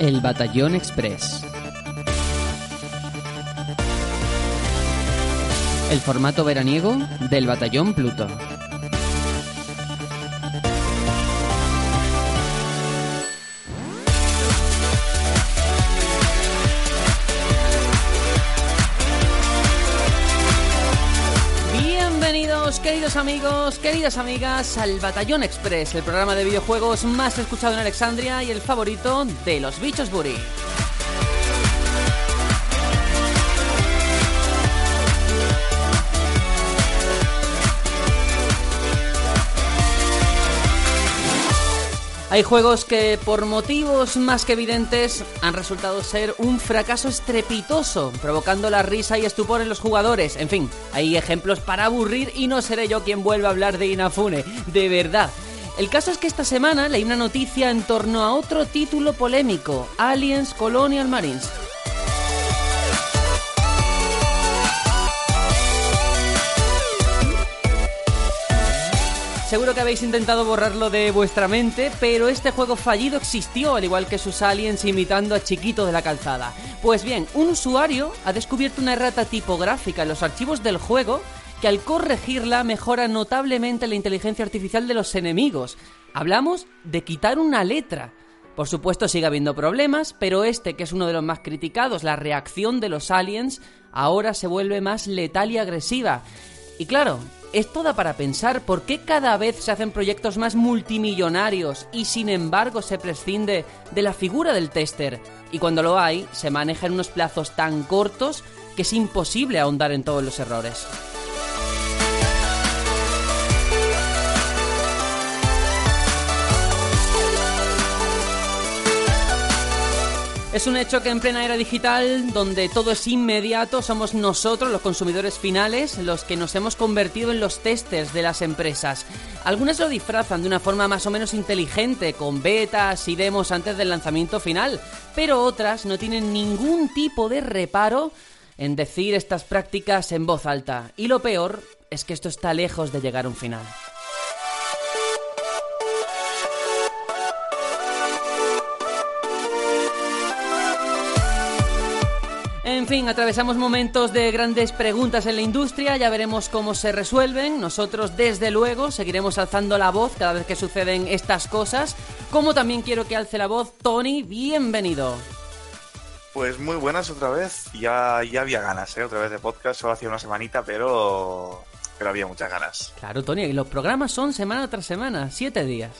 El Batallón Express. El formato veraniego del Batallón Pluto. Amigos, queridas amigas, al Batallón Express, el programa de videojuegos más escuchado en Alexandria y el favorito de los bichos Buri. Hay juegos que por motivos más que evidentes han resultado ser un fracaso estrepitoso, provocando la risa y estupor en los jugadores. En fin, hay ejemplos para aburrir y no seré yo quien vuelva a hablar de Inafune, de verdad. El caso es que esta semana leí una noticia en torno a otro título polémico, Aliens Colonial Marines. Seguro que habéis intentado borrarlo de vuestra mente, pero este juego fallido existió, al igual que sus aliens imitando a Chiquito de la calzada. Pues bien, un usuario ha descubierto una errata tipográfica en los archivos del juego que al corregirla mejora notablemente la inteligencia artificial de los enemigos. Hablamos de quitar una letra. Por supuesto sigue habiendo problemas, pero este, que es uno de los más criticados, la reacción de los aliens, ahora se vuelve más letal y agresiva. Y claro, es toda para pensar por qué cada vez se hacen proyectos más multimillonarios y sin embargo se prescinde de la figura del tester. Y cuando lo hay, se maneja en unos plazos tan cortos que es imposible ahondar en todos los errores. Es un hecho que en plena era digital, donde todo es inmediato, somos nosotros, los consumidores finales, los que nos hemos convertido en los testers de las empresas. Algunas lo disfrazan de una forma más o menos inteligente, con betas y demos antes del lanzamiento final, pero otras no tienen ningún tipo de reparo en decir estas prácticas en voz alta. Y lo peor es que esto está lejos de llegar a un final. En fin, atravesamos momentos de grandes preguntas en la industria, ya veremos cómo se resuelven. Nosotros, desde luego, seguiremos alzando la voz cada vez que suceden estas cosas. Como también quiero que alce la voz Tony, bienvenido. Pues muy buenas otra vez. Ya, ya había ganas, ¿eh? Otra vez de podcast, solo hacía una semanita, pero, pero había muchas ganas. Claro, Tony, y los programas son semana tras semana, siete días.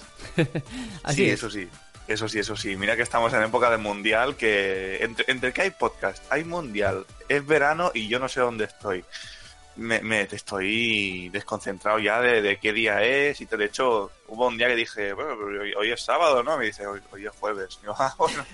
Así sí, es. eso sí. Eso sí, eso sí. Mira que estamos en época de mundial, que entre, entre que hay podcast, hay mundial, es verano y yo no sé dónde estoy. Me, me estoy desconcentrado ya de, qué día es y de hecho hubo un día que dije, bueno, hoy, es sábado, ¿no? Me dice, hoy, es jueves. Y yo, ah, bueno,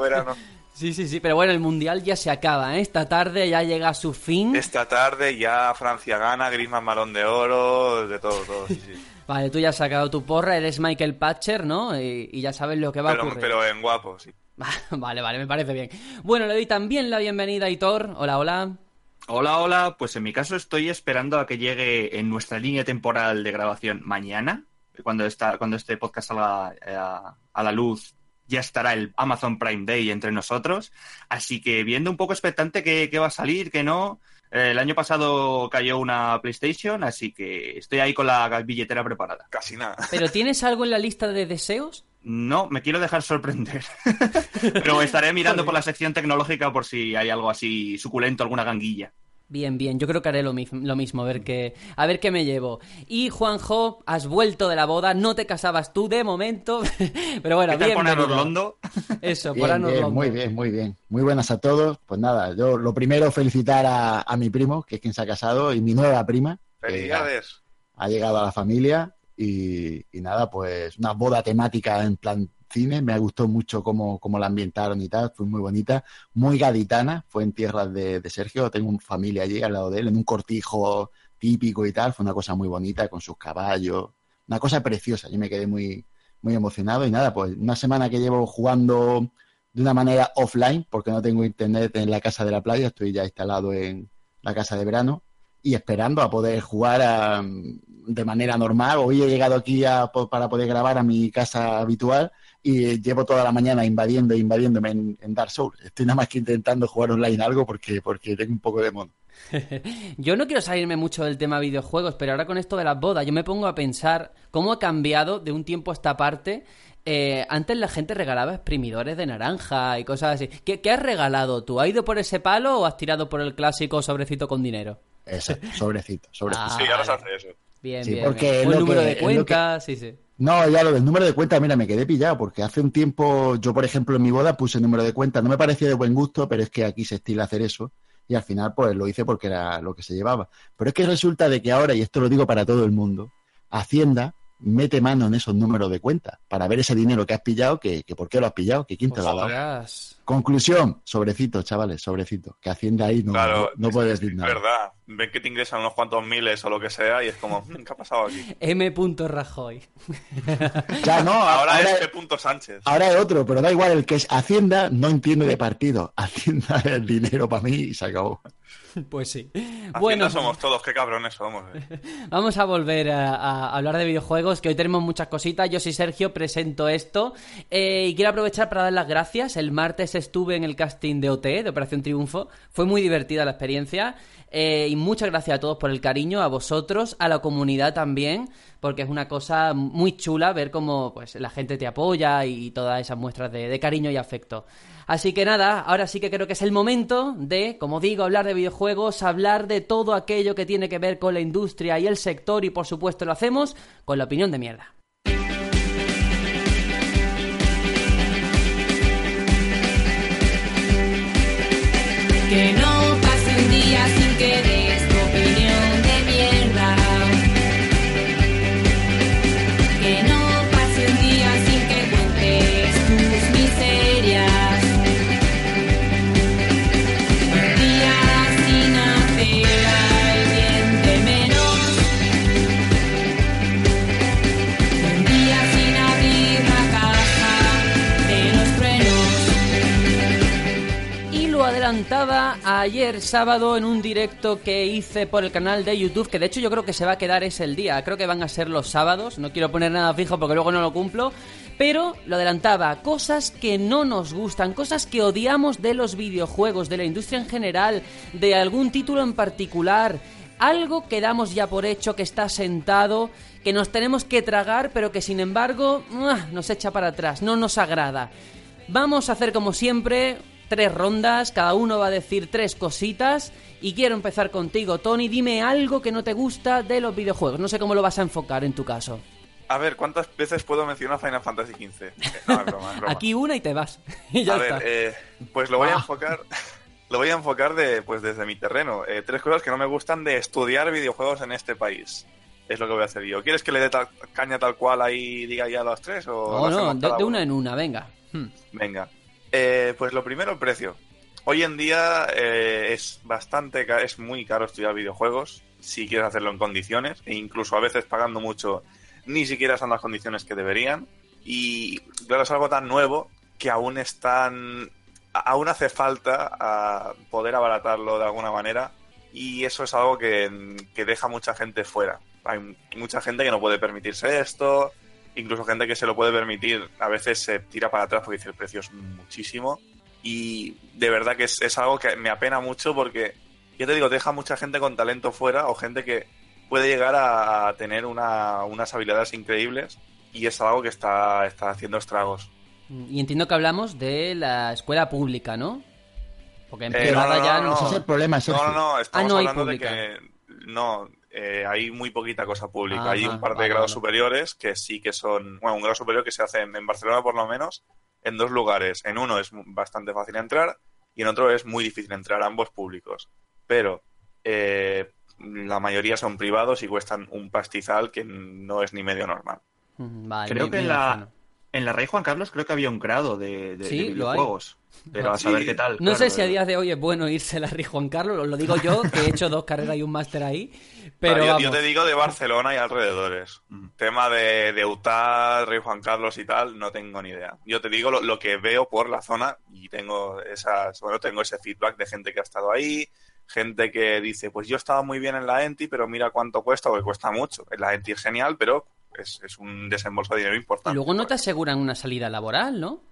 verano. Sí, sí, sí, pero bueno, el Mundial ya se acaba, ¿eh? Esta tarde ya llega a su fin. Esta tarde ya Francia gana, Griezmann Malón de Oro, de todo, todo, sí, sí. Vale, tú ya has sacado tu porra, eres Michael Patcher, ¿no? Y, ya sabes lo que va a ocurrir. Pero en guapo, sí. vale, vale, me parece bien. Bueno, le doy también la bienvenida a Hitor. Hola, hola. Hola, hola. Pues en mi caso estoy esperando a que llegue en nuestra línea temporal de grabación mañana, cuando, está, cuando este podcast salga eh, a, la luz ya estará el Amazon Prime Day entre nosotros. Así que viendo un poco expectante qué, qué va a salir, qué no, el año pasado cayó una PlayStation, así que estoy ahí con la billetera preparada. Casi nada. ¿Pero tienes algo en la lista de deseos? No, me quiero dejar sorprender. Pero estaré mirando por la sección tecnológica por si hay algo así suculento, alguna ganguilla. Bien, bien, yo creo que haré lo, lo, mismo, a ver, qué, a ver qué me llevo. Y Juanjo, has vuelto de la boda, no te casabas tú de momento, pero bueno, bien. por Orlando? Eso, bien, por Muy bien, muy bien. Muy buenas a todos. Pues nada, yo lo primero felicitar a, a mi primo, que es quien se ha casado, y mi nueva prima. Felicidades. Ha, llegado a la familia y, y nada, pues una boda temática en plan cine, me gustó mucho cómo, cómo la ambientaron y tal, fue muy bonita, muy gaditana, fue en tierras de, Sergio, tengo una familia allí al lado de él, en un cortijo típico y tal, fue una cosa muy bonita con sus caballos, una cosa preciosa, yo me quedé muy, muy emocionado y nada, pues una semana que llevo jugando de una manera offline, porque no tengo internet en la casa de la playa, estoy ya instalado en la casa de verano, y esperando a poder jugar de manera normal. Hoy he llegado aquí para poder grabar a mi casa habitual y llevo toda la mañana invadiendo e invadiéndome en, Dark Souls. Estoy nada más que intentando jugar online algo porque, porque tengo un poco de mono. yo no quiero salirme mucho del tema videojuegos, pero ahora con esto de las bodas, yo me pongo a pensar cómo ha cambiado de un tiempo a esta parte. Eh, antes la gente regalaba exprimidores de naranja y cosas así. ¿Qué, ¿Qué, has regalado tú? ¿Has ido por ese palo o has tirado por el clásico sobrecito con dinero? Ese, sobrecito, sobrecito. sí, ahora se hace eso. Bien, bien. Porque el número de cuentas, sí, sí. No, ya lo del número de cuenta, mira, me quedé pillado, porque hace un tiempo, yo por ejemplo en mi boda puse el número de cuenta, no me parecía de buen gusto, pero es que aquí se estila hacer eso, y al final pues lo hice porque era lo que se llevaba. Pero es que resulta de que ahora, y esto lo digo para todo el mundo, Hacienda mete mano en esos números de cuenta para ver ese dinero que has pillado, que, por qué lo has pillado, que quién te lo ha dado. Conclusión, sobrecito, chavales, sobrecito. Que Hacienda ahí no, no, puede decir nada. verdad. Ven que te ingresan unos cuantos miles o lo que sea y es como, mm, ¿qué ha pasado aquí? M. Rajoy. ya no, ahora, es P. Sánchez. Ahora es otro, pero da igual, el que es Hacienda no entiende de partido. Hacienda es el dinero para mí y se acabó. Pues sí. Bueno, somos todos, qué cabrones somos. Eh. Vamos a volver a, hablar de videojuegos, que hoy tenemos muchas cositas. Yo soy Sergio, presento esto. Eh, y quiero aprovechar para dar las gracias. El martes estuve en el casting de OT, de Operación Triunfo. Fue muy divertida la experiencia. Eh, y muchas gracias a todos por el cariño, a vosotros, a la comunidad también, porque es una cosa muy chula ver cómo pues, la gente te apoya y todas esas muestras de cariño y afecto. Así que nada, ahora sí que creo que es el momento de, como digo, hablar de videojuegos, hablar de todo aquello que tiene que ver con la industria y el sector y por supuesto lo hacemos con la opinión de mierda. Que no pase un sin que ayer sábado en un directo que hice por el canal de YouTube, que de hecho yo creo que se va a quedar ese el día, creo que van a ser los sábados, no quiero poner nada fijo porque luego no lo cumplo, pero lo adelantaba, cosas que no nos gustan, cosas que odiamos de los videojuegos, de la industria en general, de algún título en particular, algo que damos ya por hecho que está sentado, que nos tenemos que tragar, pero que sin embargo nos echa para atrás, no nos agrada. Vamos a hacer como siempre tres rondas, cada uno va a decir tres cositas y quiero empezar contigo, Tony, dime algo que no te gusta de los videojuegos, no sé cómo lo vas a enfocar en tu caso. A ver, ¿cuántas veces puedo mencionar Final Fantasy XV? Aquí una y te vas. a ver, eh, pues lo voy a ah. enfocar, lo voy a enfocar de, pues desde mi terreno. Eh, tres cosas que no me gustan de estudiar videojuegos en este país. Es lo que voy a hacer yo. ¿Quieres que le dé caña tal cual ahí diga ya los tres? O no, no, de, una en una, venga. Hmm. Venga. Eh, pues lo primero, el precio. Hoy en día eh, es bastante, es muy caro estudiar videojuegos si quieres hacerlo en condiciones e incluso a veces pagando mucho ni siquiera son las condiciones que deberían. Y claro es algo tan nuevo que aún están aún hace falta a poder abaratarlo de alguna manera. Y eso es algo que, que deja mucha gente fuera. Hay mucha gente que no puede permitirse esto incluso gente que se lo puede permitir, a veces se tira para atrás porque dice el precio es muchísimo. Y de verdad que es, algo que me apena mucho porque, ya te digo, deja mucha gente con talento fuera o gente que puede llegar a tener unas habilidades increíbles y es algo que está, está haciendo estragos. Y entiendo que hablamos de la escuela pública, ¿no? Porque en eh, ya no, no, es el problema. No, no, no, estamos hablando de que no, eh, hay muy poquita cosa pública. hay un par de grados superiores que sí que son, bueno, un grado superior que se hace en, Barcelona por lo menos, en dos lugares. En uno es bastante fácil entrar y en otro es muy difícil entrar, ambos públicos. Pero eh, la mayoría son privados y cuestan un pastizal que no es ni medio normal. Creo que en la, en la Rey Juan Carlos creo que había un grado de, de, videojuegos. Pero a saber qué tal. No sé si a día de hoy es bueno irse a la Rey Juan Carlos, lo digo yo, que he hecho dos carreras y un máster ahí. Pero yo, te digo de Barcelona y alrededores. Mm. Tema de, de UTAR, Rey Juan Carlos y tal, no tengo ni idea. Yo te digo lo, que veo por la zona y tengo esas, bueno, tengo ese feedback de gente que ha estado ahí, gente que dice, pues yo estaba muy bien en la Enti, pero mira cuánto cuesta, porque cuesta mucho. En la Enti es genial, pero es, es un desembolso de dinero importante. Y luego no te aseguran una salida laboral, ¿no?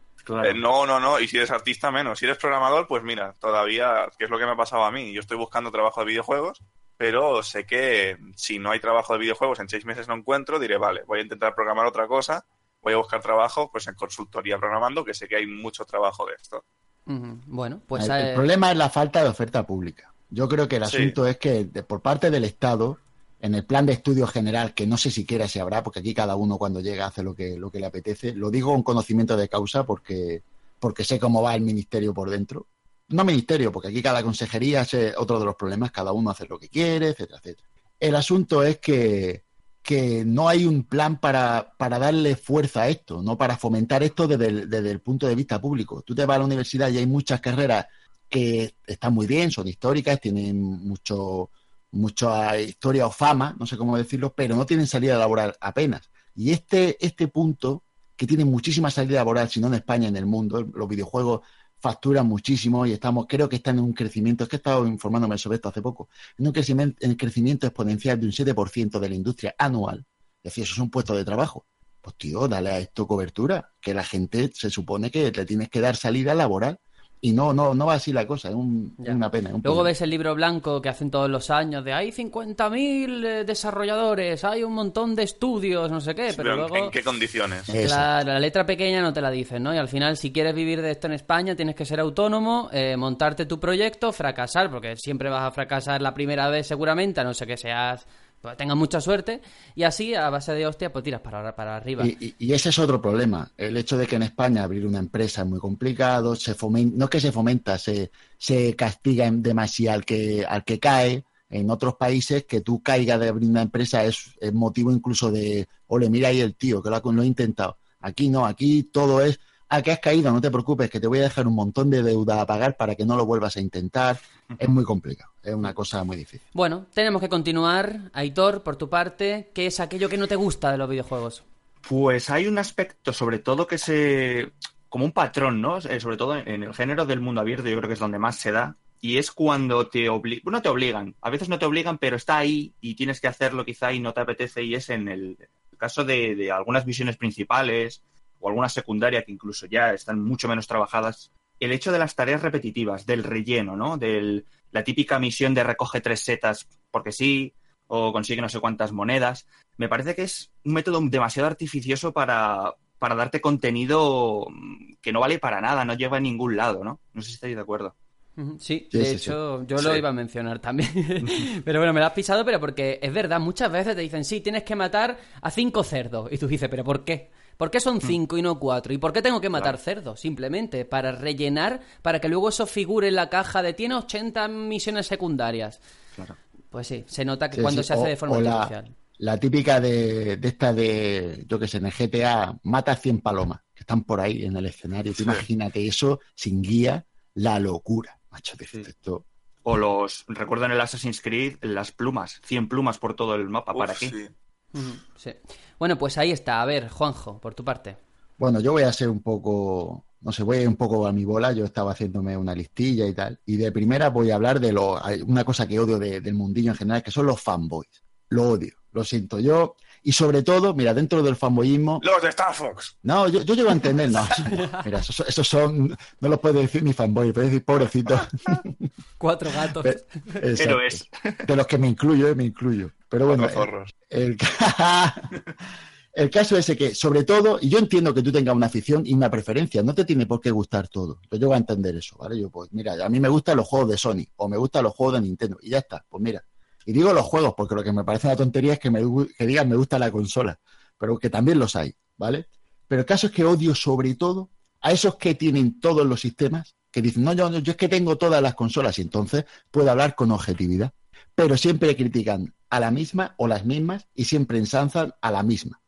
Eh, no, no, no. Y si eres artista, menos. Si eres programador, pues mira, todavía, ¿qué es lo que me ha pasado a mí? Yo estoy buscando trabajo de videojuegos, pero sé que si no hay trabajo de videojuegos en seis meses no encuentro, diré, vale, voy a intentar programar otra cosa, voy a buscar trabajo pues en consultoría programando, que sé que hay mucho trabajo de esto. Bueno, pues... El, el, problema es la falta de oferta pública. Yo creo que el asunto es que de, por parte del Estado, en el plan de estudio general, que no sé siquiera si habrá, porque aquí cada uno cuando llega hace lo que, lo que le apetece, lo digo con conocimiento de causa porque, porque sé cómo va el ministerio por dentro. No ministerio, porque aquí cada consejería es otro de los problemas, cada uno hace lo que quiere, etcétera, etcétera. El asunto es que, que no hay un plan para, para, darle fuerza a esto, no para fomentar esto desde desde el punto de vista público. Tú te vas a la universidad y hay muchas carreras que están muy bien, son históricas, tienen mucho, mucha historia o fama, no sé cómo decirlo, pero no tienen salida laboral apenas. Y este, este punto, que tiene muchísima salida laboral, si no en España, en el mundo, los videojuegos facturan muchísimo y estamos, creo que están en un crecimiento, es que he estado informándome sobre esto hace poco, en un crecimiento, en crecimiento exponencial de un 7% de la industria anual. Es decir, eso es un puesto de trabajo. Pues tío, dale a esto cobertura, que la gente se supone que le tienes que dar salida laboral y no, no, no va así la cosa, es, un, una pena. Un Luego problema. ves el libro blanco que hacen todos los años de hay 50.000 eh, desarrolladores, hay un montón de estudios, no sé qué, Sí, pero, pero ¿en- luego ¿En qué condiciones? La letra pequeña no te la dicen, ¿no? Y al final, si quieres vivir de esto en España, tienes que ser autónomo, eh, montarte tu proyecto, fracasar, porque siempre vas a fracasar la primera vez seguramente, a no ser que seas pues, tengas mucha suerte, y así, a base de hostia, pues tiras para, para arriba. Y, ese es otro problema. El hecho de que en España abrir una empresa es muy complicado, se fomen- no es que se fomenta, se, se castiga demasiado al que, al que cae. En otros países, que tú caigas de abrir una empresa es, es motivo incluso de, ole, mira ahí el tío, que lo ha, lo ha intentado. Aquí no, aquí todo es, ah, que has caído, no te preocupes, que te voy a dejar un montón de deuda a pagar para que no lo vuelvas a intentar. Es muy complicado, es una cosa muy difícil. Bueno, tenemos que continuar. Aitor, por tu parte, ¿qué es aquello que no te gusta de los videojuegos? Pues hay un aspecto, sobre todo, que se. como un patrón, ¿no? Eh, sobre todo en el género del mundo abierto, yo creo que es donde más se da. Y es cuando te obligan. No te obligan. A veces no te obligan, pero está ahí y tienes que hacerlo quizá y no te apetece. Y es en el caso de, de algunas misiones principales o algunas secundarias que incluso ya están mucho menos trabajadas. El hecho de las tareas repetitivas, del relleno, ¿no? De la típica misión de recoge tres setas porque sí, o consigue no sé cuántas monedas me parece que es un método demasiado artificioso para, para darte contenido que no vale para nada, no lleva a ningún lado, ¿no? No sé si estáis de acuerdo. Sí, Sí, de sí, hecho, yo lo Sí. iba a mencionar también. pero bueno, me lo has pisado, pero porque es verdad, muchas veces te dicen, sí, tienes que matar a cinco cerdos. Y tú dices, ¿pero por qué? ¿Por qué son cinco y no cuatro? ¿Y por qué tengo que matar cerdos? Simplemente para rellenar, para que luego eso figure en la caja de tiene 80 misiones secundarias. Claro. Pues sí, se nota que Sí, cuando sí. se hace O- de forma la- artificial. La típica de, de esta de, yo que sé, en el GTA, mata 100 palomas, que están por ahí en el escenario. Tú Sí. imagínate eso sin guía, la locura. Macho, Sí. esto, O los, recuerdo en el Assassin's Creed, las plumas, 100 plumas por todo el mapa, ¿para Uf, qué? sí. Bueno, pues ahí está. A ver, Juanjo, por tu parte. Bueno, yo voy a ser un poco, no sé, voy a ir un poco a mi bola. Yo estaba haciéndome una listilla y tal. Y de primera voy a hablar de lo, una cosa que odio de- del mundillo en general, que son los fanboys. Lo odio, lo siento yo. Y sobre todo, mira, dentro del fanboyismo, Los de Star Fox. no, yo, yo llego a entender, no. Mira, esos, esos son, no los puede decir ni fanboy, puede decir pobrecitos. Cuatro gatos. Exacto. Héroes. De los que me incluyo, eh, me incluyo. Pero bueno, zorros. el, el caso es que, sobre todo, y yo entiendo que tú tengas una afición y una preferencia, no te tiene por qué gustar todo. Yo llego a entender eso, ¿vale? Yo, pues, mira, a mí me gustan los juegos de Sony o me gustan los juegos de Nintendo y ya está, pues mira. Y digo los juegos porque lo que me parece una tontería es que, me, que digan me gusta la consola, pero que también los hay, ¿vale? Pero el caso es que odio sobre todo a esos que tienen todos los sistemas, que dicen, no, yo, yo es que tengo todas las consolas y entonces puedo hablar con objetividad pero siempre critican a la misma o las mismas y siempre ensanzan a la misma.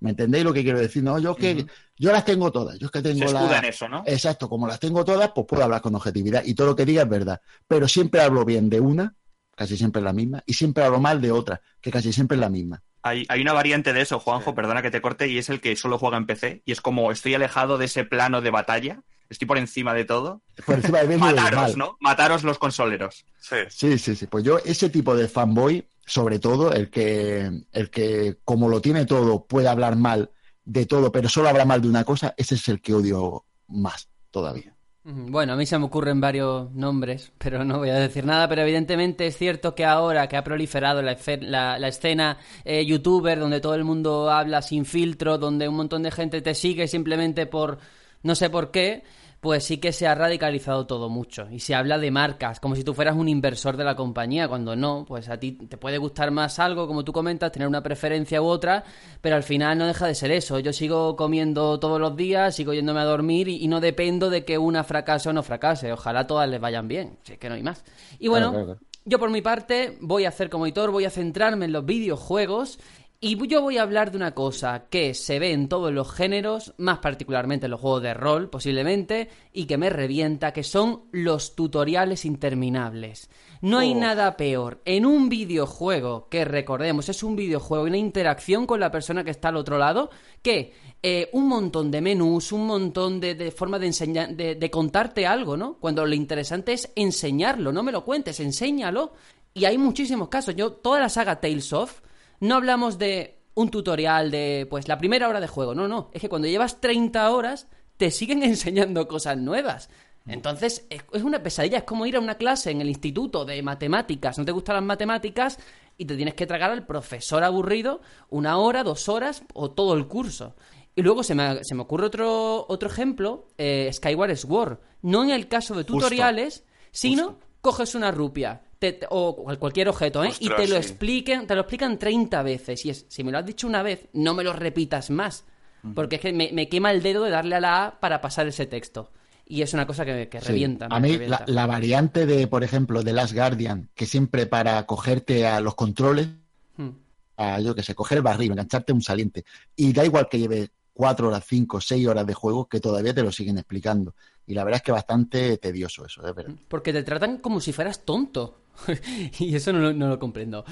¿Me entendéis lo que quiero decir? No, yo que yo las tengo todas, yo es que Se tengo escuda la en eso, ¿no? Exacto, como las tengo todas, pues puedo hablar con objetividad y todo lo que diga es verdad, pero siempre hablo bien de una, casi siempre es la misma, y siempre hablo mal de otra, que casi siempre es la misma. Hay, hay una variante de eso, Juanjo, perdona que te corte, y es el que solo juega en PC, y es como estoy alejado de ese plano de batalla, estoy por encima de todo. Por encima del Mataros, mal. ¿no? Mataros los consoleros. Sí. Sí, sí, sí. Pues yo, ese tipo de fanboy, sobre todo, el que, el que como lo tiene todo, puede hablar mal de todo, pero solo habla mal de una cosa, ese es el que odio más todavía. Bueno, a mí se me ocurren varios nombres, pero no voy a decir nada. Pero evidentemente es cierto que ahora que ha proliferado la- la escena eh, youtuber, donde todo el mundo habla sin filtro, donde un montón de gente te sigue simplemente por no sé por qué, pues sí que se ha radicalizado todo mucho. Y se habla de marcas, como si tú fueras un inversor de la compañía, cuando no, pues a ti te puede gustar más algo, como tú comentas, tener una preferencia u otra, pero al final no deja de ser eso. Yo sigo comiendo todos los días, sigo yéndome a dormir y, y no dependo de que una fracase o no fracase. Ojalá todas les vayan bien, si es que no hay más. Y bueno, Claro, claro, claro. yo por mi parte voy a hacer como editor, voy a centrarme en los videojuegos y yo voy a hablar de una cosa que se ve en todos los géneros, más particularmente en los juegos de rol posiblemente, y que me revienta, que son los tutoriales interminables. No hay Oh. nada peor en un videojuego, que recordemos, es un videojuego, una interacción con la persona que está al otro lado, que eh, un montón de menús, un montón de, de formas de enseñar, de, de contarte algo, ¿no? Cuando lo interesante es enseñarlo, no me lo cuentes, enséñalo. Y hay muchísimos casos. Yo, toda la saga Tales of, no hablamos de un tutorial de, pues, la primera hora de juego. No, no. Es que cuando llevas 30 horas, te siguen enseñando cosas nuevas. Entonces, es una pesadilla. Es como ir a una clase en el instituto de matemáticas. No te gustan las matemáticas y te tienes que tragar al profesor aburrido una hora, dos horas o todo el curso. Y luego se me, se me ocurre otro, otro ejemplo, eh, Skyward Sword. No en el caso de tutoriales, sino coges una rupia te- te- o cual- cualquier objeto, ¿eh? y te lo sí. expliquen, te lo explican 30 veces. Y es, si me lo has dicho una vez, no me lo repitas más. Porque es que me, me quema el dedo de darle a la A para pasar ese texto. Y es una cosa que, que Sí. revienta. A mí, revienta. la, la variante de, por ejemplo, de Last Guardian, que siempre para cogerte a los controles, Hmm. a yo que sé, coger el barril, engancharte un saliente, y da igual que lleve cuatro horas, cinco, seis horas de juego, que todavía te lo siguen explicando. Y la verdad es que bastante tedioso eso, es verdad. Porque te tratan como si fueras tonto. y eso no, lo- no lo comprendo.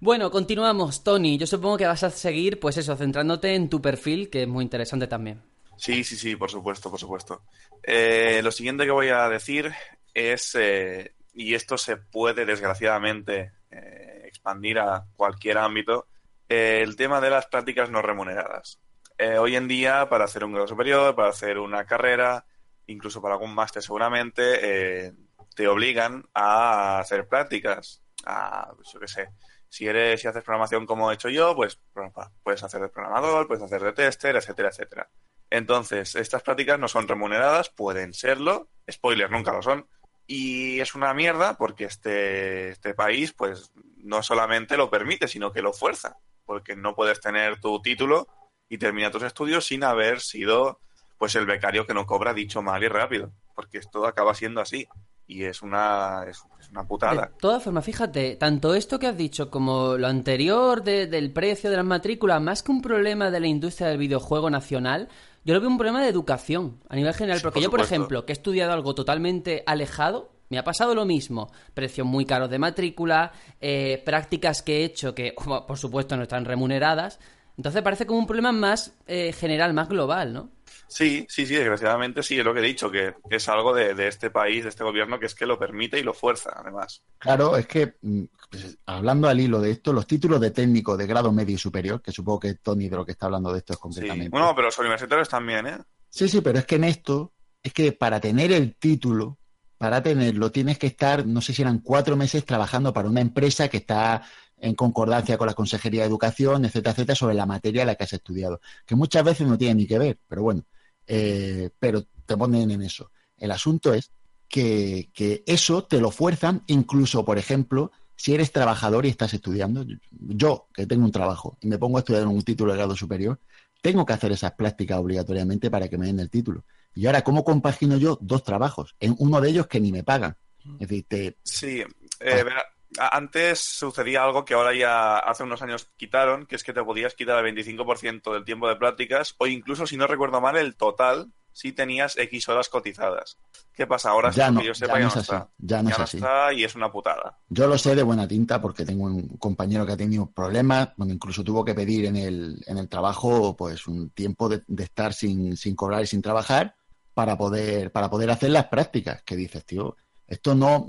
Bueno, continuamos, Tony. Yo supongo que vas a seguir, pues eso, centrándote en tu perfil, que es muy interesante también. Sí, sí, sí, por supuesto, por supuesto. Eh, lo siguiente que voy a decir es, eh, y esto se puede desgraciadamente eh, expandir a cualquier ámbito, eh, el tema de las prácticas no remuneradas. Eh, hoy en día, para hacer un grado superior, para hacer una carrera, incluso para algún máster seguramente, eh, te obligan a hacer prácticas. A, pues, yo qué sé, si eres, si haces programación como he hecho yo, pues pro- puedes hacer de programador, puedes hacer de tester, etcétera, etcétera. Entonces, estas prácticas no son remuneradas, pueden serlo, spoiler, nunca lo son, y es una mierda porque este, este país, pues, no solamente lo permite, sino que lo fuerza, porque no puedes tener tu título y terminar tus estudios sin haber sido, pues, el becario que no cobra dicho mal y rápido, porque esto acaba siendo así, y es una, es, una putada. De todas formas, fíjate, tanto esto que has dicho como lo anterior de- del precio de las matrículas, más que un problema de la industria del videojuego nacional, yo lo veo un problema de educación a nivel general. Porque por yo, por ejemplo, que he estudiado algo totalmente alejado, me ha pasado lo mismo. Precios muy caros de matrícula, eh, prácticas que he hecho que, por supuesto, no están remuneradas. Entonces parece como un problema más eh, general, más global, ¿no? Sí, sí, sí, desgraciadamente sí, es lo que he dicho, que es algo de, de este país, de este gobierno, que es que lo permite y lo fuerza, además. Claro, es que, mm, pues, hablando al hilo de esto, los títulos de técnico de grado medio y superior, que supongo que Tony de lo que está hablando de esto es Sí. completamente. Bueno, pero los universitarios también, ¿eh? Sí, sí, pero es que en esto, es que para tener el título, para tenerlo, tienes que estar, no sé si eran cuatro meses trabajando para una empresa que está en concordancia con la Consejería de Educación, etcétera, etcétera, sobre la materia en la que has estudiado, que muchas veces no tiene ni que ver, pero bueno, eh, pero te ponen en eso. El asunto es que, que eso te lo fuerzan, incluso, por ejemplo, si eres trabajador y estás estudiando, yo que tengo un trabajo y me pongo a estudiar un título de grado superior, tengo que hacer esas prácticas obligatoriamente para que me den el título. Y ahora, ¿cómo compagino yo dos trabajos? En uno de ellos que ni me pagan. Es decir, te- Sí, eh, verá, a- antes sucedía algo que ahora ya hace unos años quitaron, que es que te podías quitar el 25% del tiempo de prácticas o incluso, si no recuerdo mal, el total si tenías X horas cotizadas. ¿Qué pasa? Ahora, Ya que no, yo sepa, ya ya no así, ya no es así. está y es una putada. yo lo sé de buena tinta porque tengo un compañero que ha tenido problemas, bueno, incluso tuvo que pedir en el, en el trabajo pues un tiempo de, de estar sin, sin cobrar y sin trabajar para poder, para poder hacer las prácticas. Que dices, tío, esto no,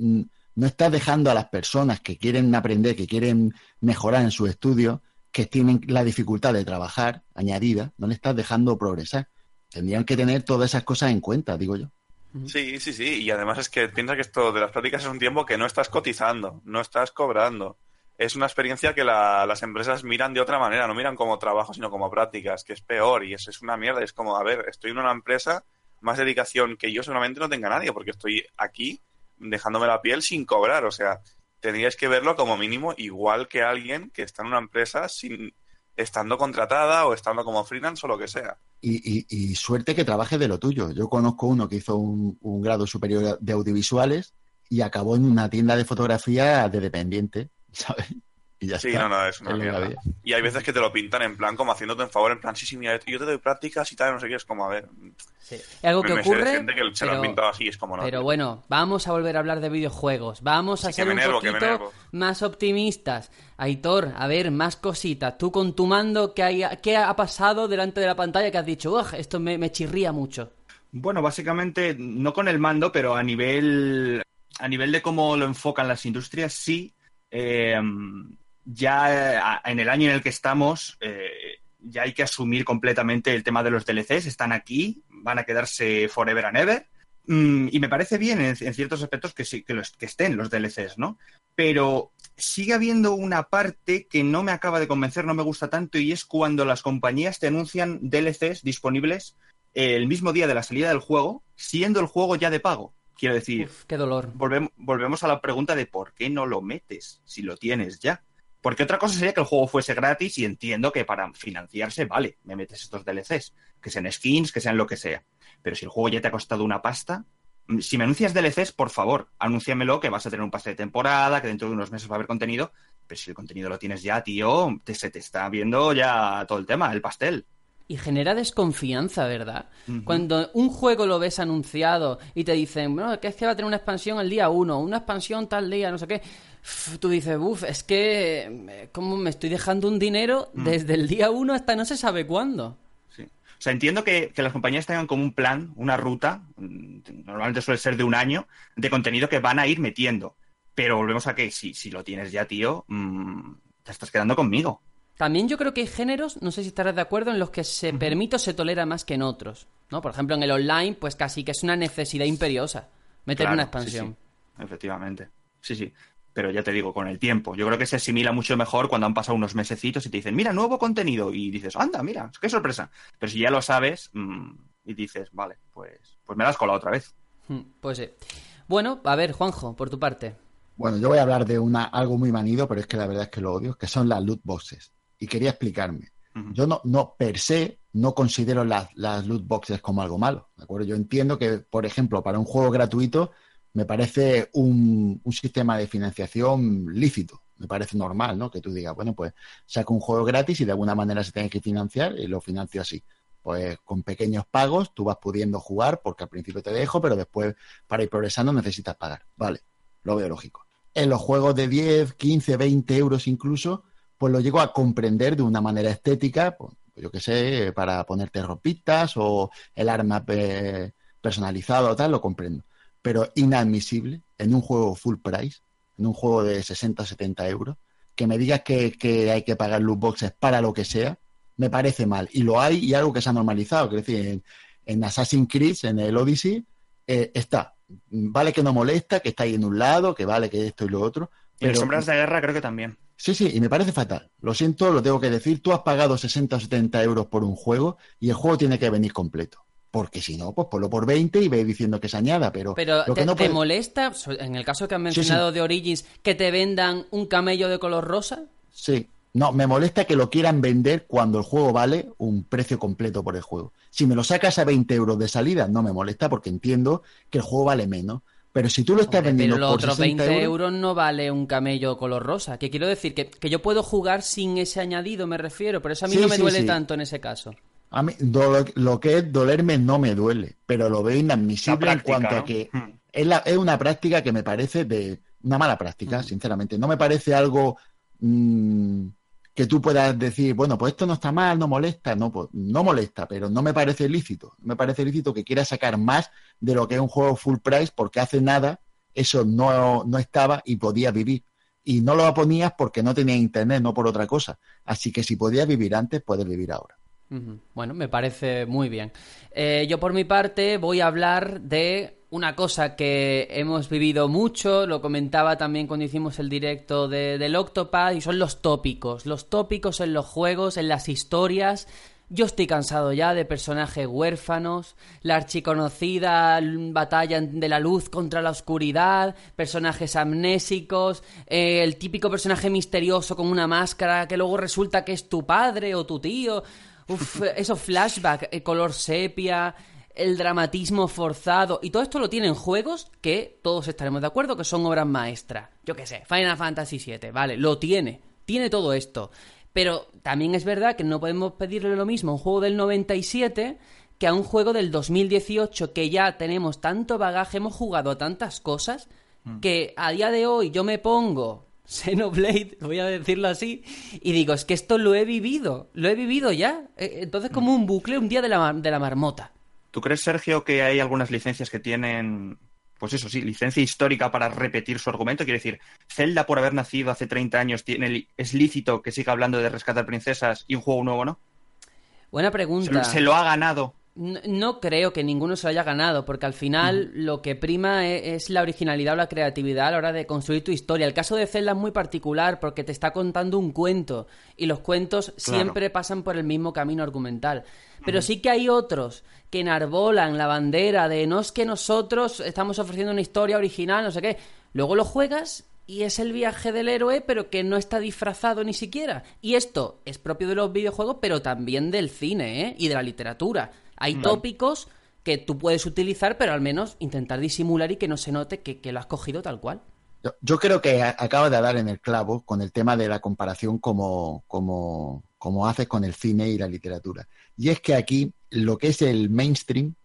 no estás dejando a las personas que quieren aprender, que quieren mejorar en sus estudios, que tienen la dificultad de trabajar añadida, no le estás dejando progresar. Tendrían que tener todas esas cosas en cuenta, digo yo. Sí, sí, sí. Y además es que piensa que esto de las prácticas es un tiempo que no estás cotizando, no estás cobrando. Es una experiencia que las empresas miran de otra manera, no miran como trabajo, sino como prácticas, que es peor y eso es una mierda. Es como, a ver, estoy en una empresa, más dedicación que yo seguramente no tenga nadie, porque estoy aquí dejándome la piel sin cobrar. O sea, tendríais que verlo como mínimo igual que alguien que está en una empresa sin estando contratada o estando como freelance o lo que sea. Y, suerte que trabaje de lo tuyo. Yo conozco uno que hizo un, grado superior de audiovisuales y acabó en una tienda de fotografía de dependiente, ¿sabes? Y ya sí, no, no, es una mierda. Y hay veces que te lo pintan en plan como haciéndote un favor, en plan, sí, sí, mira, yo te doy prácticas y tal, no sé qué, es como, a ver... Sí. Es algo que ocurre, gente que se pero, lo pintado así, es como, no, pero bueno, vamos a volver a hablar de videojuegos, vamos a ser un poquito más optimistas. Aitor, a ver, más cositas. Tú con tu mando, ¿qué, qué ha pasado delante de la pantalla que has dicho, esto me, me chirría mucho? Bueno, básicamente, no con el mando, pero a nivel, a nivel de cómo lo enfocan las industrias, sí. Eh, ya en el año en el que estamos, eh, ya hay que asumir completamente el tema de los DLCs. Están aquí, van a quedarse forever and ever. Mm, y me parece bien en, ciertos aspectos que sí, que, los, que estén los DLCs, ¿no? Pero sigue habiendo una parte que no me acaba de convencer, no me gusta tanto, y es cuando las compañías te anuncian DLCs disponibles el mismo día de la salida del juego, siendo el juego ya de pago. Quiero decir, qué dolor. volvemos a la pregunta de por qué no lo metes si lo tienes ya. Porque otra cosa sería que el juego fuese gratis y entiendo que para financiarse, vale, me metes estos DLCs, que sean skins, que sean lo que sea. Pero si el juego ya te ha costado una pasta, mm, si me anuncias DLCs, por favor, anúnciamelo que vas a tener un pase de temporada, que dentro de unos meses va a haber contenido. Pero si el contenido lo tienes ya, tío, te, se te está viendo ya todo el tema, el pastel. Y genera desconfianza, ¿verdad? Cuando un juego lo ves anunciado y te dicen, bueno, que es que va a tener una expansión el día 1, una expansión tal día, no sé qué tú dices, uff, es que eh, como me estoy dejando un dinero mm. desde el día uno hasta no se sabe cuándo. Sí. O sea, entiendo que, las compañías tengan como un plan, una ruta, mm, normalmente suele ser de un año, de contenido que van a ir metiendo. Pero volvemos a que si, si lo tienes ya, tío, mm, te estás quedando conmigo. También yo creo que hay géneros, no sé si estarás de acuerdo, en los que se permite o se tolera más que en otros. ¿no? Por ejemplo, en el online, pues casi que es una necesidad imperiosa meter una expansión. Efectivamente. Sí, sí pero ya te digo, con el tiempo. Yo creo que se asimila mucho mejor cuando han pasado unos mesecitos y te dicen, mira, nuevo contenido, y dices, anda, mira, qué sorpresa. Pero si ya lo sabes mm, y dices, vale, pues, pues me la has colado otra vez. Hmm, pues sí. Bueno, a ver, Juanjo, por tu parte. Bueno, yo voy a hablar de una, algo muy manido, pero es que la verdad es que lo odio, que son las loot boxes. Y quería explicarme. Yo no, no, per se, no considero las, las loot boxes como algo malo. ¿De acuerdo? Yo entiendo que, por ejemplo, para un juego gratuito me parece un, sistema de financiación lícito. Me parece normal, ¿no? Que tú digas, bueno, pues saco un juego gratis y de alguna manera se tiene que financiar y lo financio así. Pues con pequeños pagos tú vas pudiendo jugar porque al principio te dejo, pero después para ir progresando necesitas pagar. Vale, lo veo lógico. En los juegos de 10, 15, 20 euros incluso, pues lo llego a comprender de una manera estética, pues, yo qué sé, para ponerte ropitas o el arma personalizado o tal, lo comprendo pero inadmisible en un juego full price, en un juego de 60 70 euros, que me digas que, hay que pagar loot boxes para lo que sea, me parece mal. Y lo hay y algo que se ha normalizado. Es decir, en, Assassin's Creed, en el Odyssey, eh, está. Vale que no molesta, que está ahí en un lado, que vale que esto y lo otro. Pero, en Sombras de Guerra creo que también. Sí, sí, y me parece fatal. Lo siento, lo tengo que decir. Tú has pagado 60 o 70 euros por un juego y el juego tiene que venir completo porque si no, pues ponlo por 20 y ve diciendo que se añada, pero... Pero te, no molesta, en el caso que han mencionado de Origins, que te vendan un camello de color rosa? Sí, no, me molesta que lo quieran vender cuando el juego vale un precio completo por el juego. Si me lo sacas a 20 euros de salida, no me molesta porque entiendo que el juego vale menos. Pero si tú lo estás vendiendo pero los otros 20 euros... no vale un camello color rosa. Que quiero decir que, yo puedo jugar sin ese añadido, me refiero. Pero eso a mí no me duele tanto en ese caso. A mí, lo, que es dolerme no me duele, pero lo veo inadmisible en cuanto a que hmm. es, la, es, una práctica que me parece de una mala práctica, hmm. sinceramente. No me parece algo mm, que tú puedas decir, bueno, pues esto no está mal, no molesta, no, pues no molesta, pero no me parece lícito. Me parece lícito que quiera sacar más de lo que es un juego full price porque hace nada eso no, no estaba y podía vivir. Y no lo ponías porque no tenía internet, no por otra cosa. Así que si podías vivir antes, puedes vivir ahora. Bueno, me parece muy bien. Eh, yo por mi parte voy a hablar de una cosa que hemos vivido mucho, lo comentaba también cuando hicimos el directo de, del Octopad, y son los tópicos. Los tópicos en los juegos, en las historias. Yo estoy cansado ya de personajes huérfanos, la archiconocida batalla de la luz contra la oscuridad, personajes amnésicos, eh, el típico personaje misterioso con una máscara que luego resulta que es tu padre o tu tío. Uf, esos flashbacks, el color sepia, el dramatismo forzado, y todo esto lo tienen juegos que todos estaremos de acuerdo que son obras maestras. Yo qué sé, Final Fantasy VII, vale, lo tiene, tiene todo esto. Pero también es verdad que no podemos pedirle lo mismo a un juego del 97 que a un juego del 2018 que ya tenemos tanto bagaje, hemos jugado a tantas cosas, mm. que a día de hoy yo me pongo Xenoblade, voy a decirlo así, y digo, es que esto lo he vivido, lo he vivido ya. Eh, entonces como un bucle, un día de la, de la marmota. ¿Tú crees, Sergio, que hay algunas licencias que tienen, pues eso sí, licencia histórica para repetir su argumento? Quiere decir, Zelda, por haber nacido hace 30 años, tiene, es lícito que siga hablando de rescatar princesas y un juego nuevo, ¿no? Buena pregunta. se lo ha ganado. No, creo que ninguno se lo haya ganado, porque al final lo que prima e, es, la originalidad o la creatividad a la hora de construir tu historia. El caso de Zelda es muy particular porque te está contando un cuento y los cuentos siempre pasan por el mismo camino argumental. Pero sí que hay otros que enarbolan la bandera de no es que nosotros estamos ofreciendo una historia original, no sé qué. Luego lo juegas y es el viaje del héroe, pero que no está disfrazado ni siquiera. Y esto es propio de los videojuegos, pero también del cine ¿eh? y de la literatura. Hay tópicos que tú puedes utilizar, pero al menos intentar disimular y que no se note que, lo has cogido tal cual. Yo, creo que acaba de dar en el clavo con el tema de la comparación como, como, como haces con el cine y la literatura. Y es que aquí lo que es el mainstream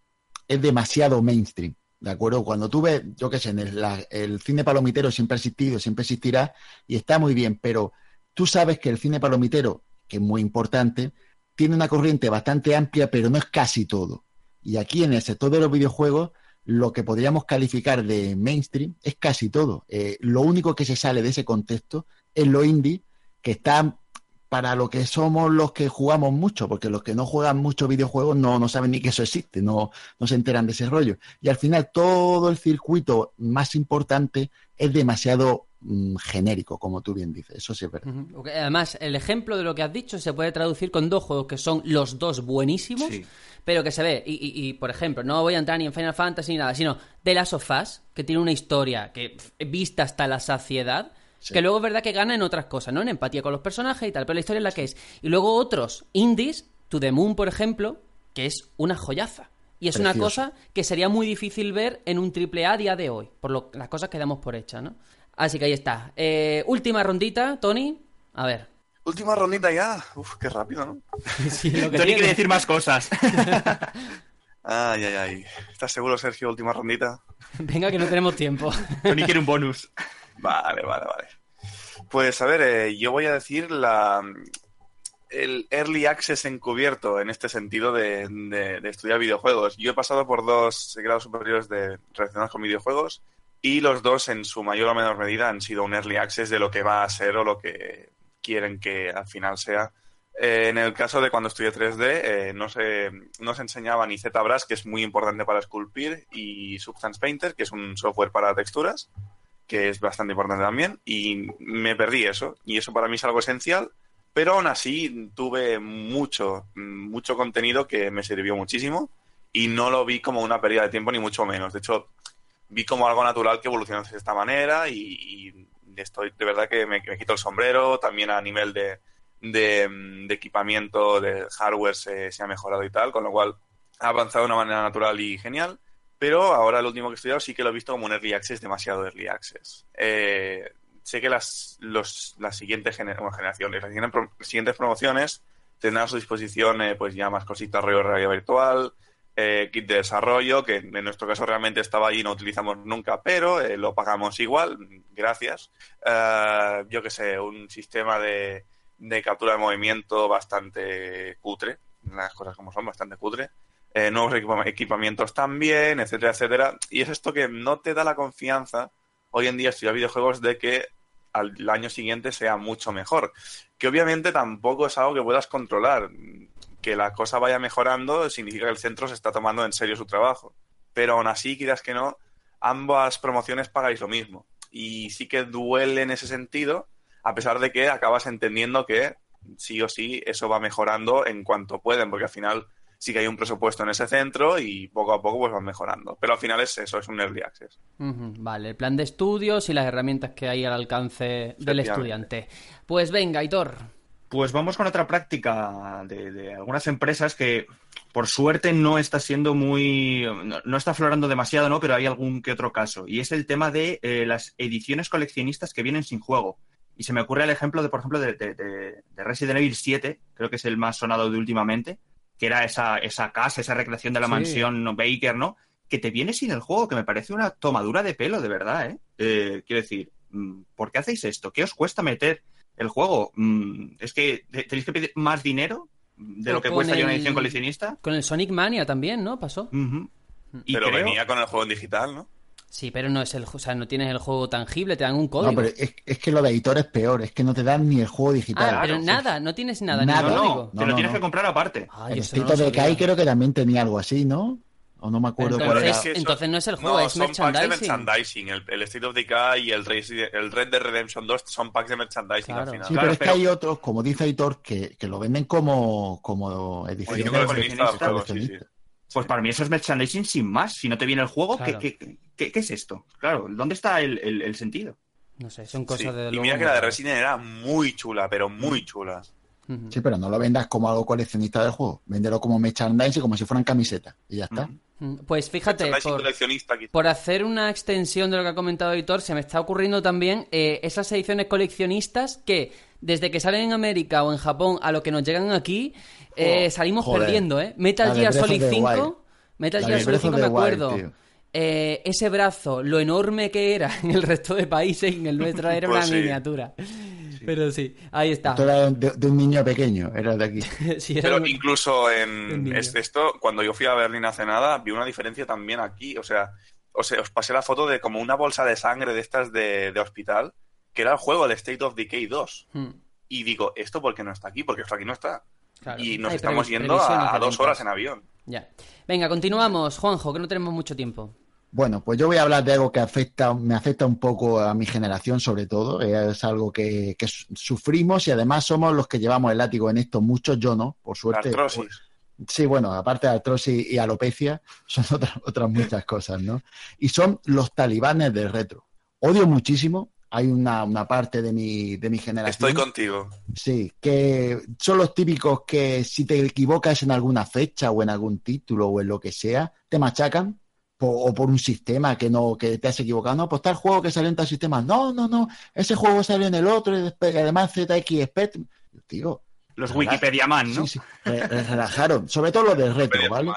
es demasiado mainstream. ¿De acuerdo? Cuando tú ves, yo qué sé, en el, el, cine palomitero siempre ha existido, siempre existirá y está muy bien, pero tú sabes que el cine palomitero, que es muy importante, tiene una corriente bastante amplia, pero no es casi todo. Y aquí en el sector de los videojuegos, lo que podríamos calificar de mainstream es casi todo. Eh, lo único que se sale de ese contexto es lo indie, que está para lo que somos los que jugamos mucho, porque los que no juegan mucho videojuegos no, no saben ni que eso existe, no, no se enteran de ese rollo. Y al final todo el circuito más importante es demasiado Mm, genérico, como tú bien dices. Eso sí es verdad. Además, el ejemplo de lo que has dicho se puede traducir con dos juegos que son los dos buenísimos, pero que se ve. Y, por ejemplo, no voy a entrar ni en Final Fantasy ni nada, sino The Last of Us, que tiene una historia que vista hasta la saciedad. Que luego es verdad que gana en otras cosas, ¿no? En empatía con los personajes y tal, pero la historia es la que es. Y luego otros indies, To The Moon, por ejemplo, que es una joyaza. Y es una cosa que sería muy difícil ver en un triple A día de hoy, por lo, las cosas que damos por hechas, ¿no? Así que ahí está. Eh, última rondita, Tony. A ver. Última rondita ya. Uf, qué rápido, ¿no? Tony quiere decir más cosas. ay, ay, ay. ¿Estás seguro, Sergio? Última rondita. Venga, que no tenemos tiempo. Tony quiere un bonus. Vale, vale, vale. Pues a ver, eh, yo voy a decir la el early access encubierto en este sentido de, de, estudiar videojuegos. Yo he pasado por dos grados superiores de relacionados con videojuegos y los dos, en su mayor o menor medida, han sido un early access de lo que va a ser o lo que quieren que al final sea. Eh, en el caso de cuando estudié 3D, eh, no, se, no se enseñaba ni ZBrush, que es muy importante para esculpir, y Substance Painter, que es un software para texturas, que es bastante importante también, y me perdí eso. Y eso para mí es algo esencial, pero aún así tuve mucho, mucho contenido que me sirvió muchísimo y no lo vi como una pérdida de tiempo, ni mucho menos. De hecho, vi como algo natural que evolucionase de esta manera y, estoy de verdad que me, quito el sombrero, también a nivel de, de, equipamiento, de hardware se, ha mejorado y tal, con lo cual ha avanzado de una manera natural y genial. Pero ahora el último que he estudiado sí que lo he visto como un early access, demasiado early access. Eh, sé que las, los, las siguientes generaciones, las siguientes, promociones tendrán a su disposición eh, pues ya más cositas rollo realidad virtual, eh, kit de desarrollo, que en nuestro caso realmente estaba ahí y no utilizamos nunca, pero eh, lo pagamos igual, gracias. Eh, yo que sé, un sistema de, de captura de movimiento bastante cutre, las cosas como son, bastante cutre. Nuevos equipamientos también, etcétera, etcétera. Y es esto que no te da la confianza hoy en día estudiar videojuegos de que al año siguiente sea mucho mejor. Que obviamente tampoco es algo que puedas controlar. Que la cosa vaya mejorando significa que el centro se está tomando en serio su trabajo. Pero aún así, quieras que no, ambas promociones pagáis lo mismo. Y sí que duele en ese sentido, a pesar de que acabas entendiendo que sí o sí eso va mejorando en cuanto pueden, porque al final sí que hay un presupuesto en ese centro y poco a poco pues van mejorando. Pero al final es eso, es un early access. vale, el plan de estudios y las herramientas que hay al alcance del estudiante. Pues venga, Aitor. Pues vamos con otra práctica de, algunas empresas que por suerte no está siendo muy. no, está aflorando demasiado, ¿no? Pero hay algún que otro caso. Y es el tema de eh, las ediciones coleccionistas que vienen sin juego. Y se me ocurre el ejemplo de, por ejemplo, de, de, Resident Evil 7, creo que es el más sonado de últimamente, que era esa, esa casa, esa recreación de la mansión Baker, ¿no? Que te viene sin el juego, que me parece una tomadura de pelo, de verdad, ¿eh? eh quiero decir, mm, ¿por qué hacéis esto? ¿Qué os cuesta meter el juego? Mm, ¿Es que tenéis que pedir más dinero de lo que cuesta ya una edición coleccionista? Con el Sonic Mania también, ¿no? Pasó. Pero venía con el juego en digital, ¿no? Sí, pero no es el, o sea, no tienes el juego tangible, te dan un código. No, pero es, que lo de editor es peor, es que no te dan ni el juego digital. Ah, pero nada, no tienes nada, nada. ni código. No, te lo tienes que comprar aparte. el State de Kai creo que también tenía algo así, ¿no? O no me acuerdo cuál era. entonces no es el juego, es son merchandising. Packs de merchandising. El, State of Decay y el, el Red Dead Redemption 2 son packs de merchandising al final. Sí, pero es que hay otros, como dice Editor, que, que lo venden como, como edición de coleccionista. Pues para mí eso es merchandising sin más. Si no te viene el juego, ¿qué, qué, es esto? Claro, ¿dónde está el, sentido? No sé, son cosas de... Y mira que la de Resident era muy chula, pero muy chula. Sí, pero no lo vendas como algo coleccionista del juego. Véndelo como merchandising, como si fueran camisetas. Y ya está. Pues fíjate, por, hacer una extensión de lo que ha comentado Editor, se me está ocurriendo también eh, esas ediciones coleccionistas que desde que salen en América o en Japón a lo que nos llegan aquí, eh, salimos perdiendo, ¿eh? Metal Gear Solid 5, Metal Gear Solid 5 me acuerdo. Eh, ese brazo, lo enorme que era en el resto de países, en el nuestro era una pues miniatura. Pero sí, ahí está. Esto era de, un niño pequeño, era de aquí. Pero incluso en esto, cuando yo fui a Berlín hace nada, vi una diferencia también aquí. O sea, os, os pasé la foto de como una bolsa de sangre de estas de, hospital, que era el juego, el State of Decay 2. Hmm. Y digo, ¿esto por qué no está aquí? Porque esto aquí no está. Y nos estamos yendo a, dos horas en avión. Ya. Venga, continuamos, Juanjo, que no tenemos mucho tiempo. Bueno, pues yo voy a hablar de algo que afecta, me afecta un poco a mi generación, sobre todo. Es algo que, sufrimos y además somos los que llevamos el látigo en esto. Muchos, yo no, por suerte. Artrosis. Sí, bueno, aparte de artrosis y alopecia, son otras, otras muchas cosas, ¿no? Y son los talibanes del retro. Odio muchísimo hay una, una, parte de mi, de mi generación. Estoy contigo. Sí, que son los típicos que si te equivocas en alguna fecha o en algún título o en lo que sea, te machacan. O por un sistema que no que te has equivocado. No, pues tal juego que salió en tal sistema. No, no, no. Ese juego salió en el otro y además ZX Spectrum. Digo, los Wikipedia Man, ¿no? Sí, sí. relajaron. Sobre todo los del retro, ¿vale?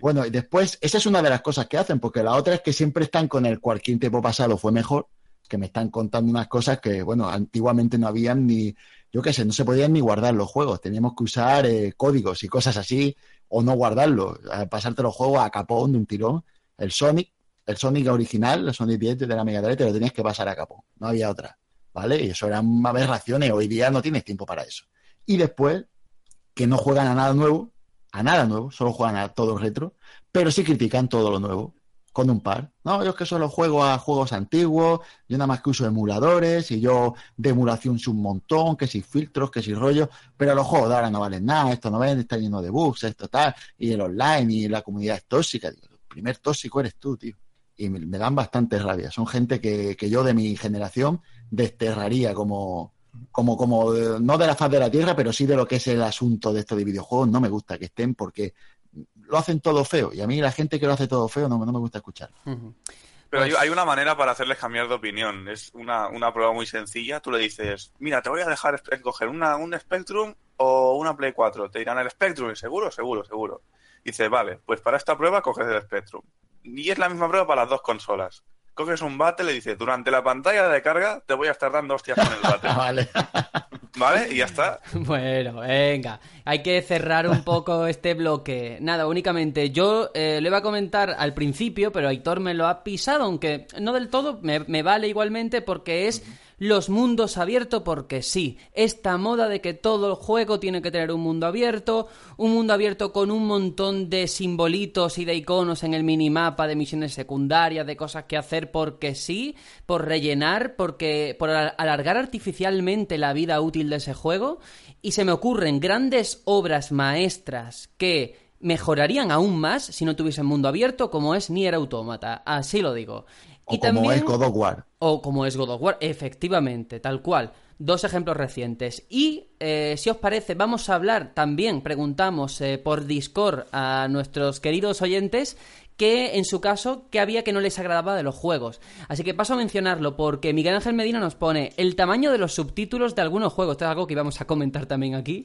Bueno, y después, esa es una de las cosas que hacen, porque la otra es que siempre están con el cualquier tiempo pasado fue mejor que me están contando unas cosas que, bueno, antiguamente no habían ni, yo qué sé, no se podían ni guardar los juegos, teníamos que usar eh, códigos y cosas así, o no guardarlos, pasarte los juegos a capón de un tirón. El Sonic, el Sonic original, el Sonic 10 de la Mega Drive, te lo tenías que pasar a capón, no había otra, ¿vale? Y eso eran aberraciones, hoy día no tienes tiempo para eso. Y después, que no juegan a nada nuevo, a nada nuevo, solo juegan a todo retro, pero sí critican todo lo nuevo con un par. No, yo es que solo juego a juegos antiguos, yo nada más que uso emuladores y yo de emulación un montón, que si filtros, que si rollos, pero los juegos de ahora no valen nada, esto no vende, está lleno de bugs, esto tal, y el online y la comunidad es tóxica. el primer tóxico eres tú, tío. Y me, dan bastante rabia. Son gente que, que, yo de mi generación desterraría como, como, como, no de la faz de la tierra, pero sí de lo que es el asunto de esto de videojuegos. No me gusta que estén porque lo hacen todo feo. Y a mí la gente que lo hace todo feo no, no me gusta escuchar. Pero hay, una manera para hacerles cambiar de opinión. Es una, prueba muy sencilla. Tú le dices, mira, te voy a dejar escoger una, un Spectrum o una Play 4. Te dirán el Spectrum, ¿seguro? Seguro, seguro. Dice, vale, pues para esta prueba coges el Spectrum. Y es la misma prueba para las dos consolas. Coges un bate, le dices, durante la pantalla de carga te voy a estar dando hostias con el bate. vale. ¿Vale? Y ya está. Bueno, venga. Hay que cerrar un poco este bloque. Nada, únicamente yo eh, lo iba a comentar al principio, pero Aitor me lo ha pisado, aunque no del todo, me, me vale igualmente porque es los mundos abiertos porque sí. Esta moda de que todo el juego tiene que tener un mundo abierto, un mundo abierto con un montón de simbolitos y de iconos en el minimapa de misiones secundarias, de cosas que hacer porque sí, por rellenar, porque por alargar artificialmente la vida útil de ese juego y se me ocurren grandes obras maestras que mejorarían aún más si no tuviesen mundo abierto, como es Nier Automata. Así lo digo. O como es God of War. O como es God of War, efectivamente, tal cual. Dos ejemplos recientes. Y, eh, si os parece, vamos a hablar también, preguntamos eh, por Discord a nuestros queridos oyentes que en su caso, que había que no les agradaba de los juegos. Así que paso a mencionarlo porque Miguel Ángel Medina nos pone el tamaño de los subtítulos de algunos juegos. Esto es algo que íbamos a comentar también aquí.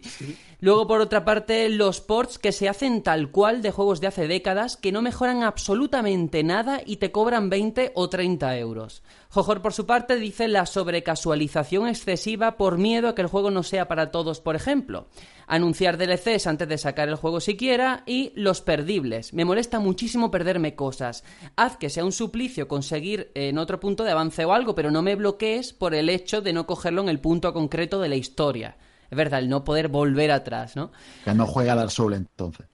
Luego, por otra parte, los ports que se hacen tal cual de juegos de hace décadas que no mejoran absolutamente nada y te cobran 20 o 30 euros. Jojor, por su parte, dice la sobrecasualización excesiva por miedo a que el juego no sea para todos, por ejemplo. Anunciar DLCs antes de sacar el juego siquiera y los perdibles. Me molesta muchísimo perderme cosas. Haz que sea un suplicio conseguir en otro punto de avance o algo, pero no me bloquees por el hecho de no cogerlo en el punto concreto de la historia. Es verdad, el no poder volver atrás, ¿no? Que no juega Dark Souls entonces.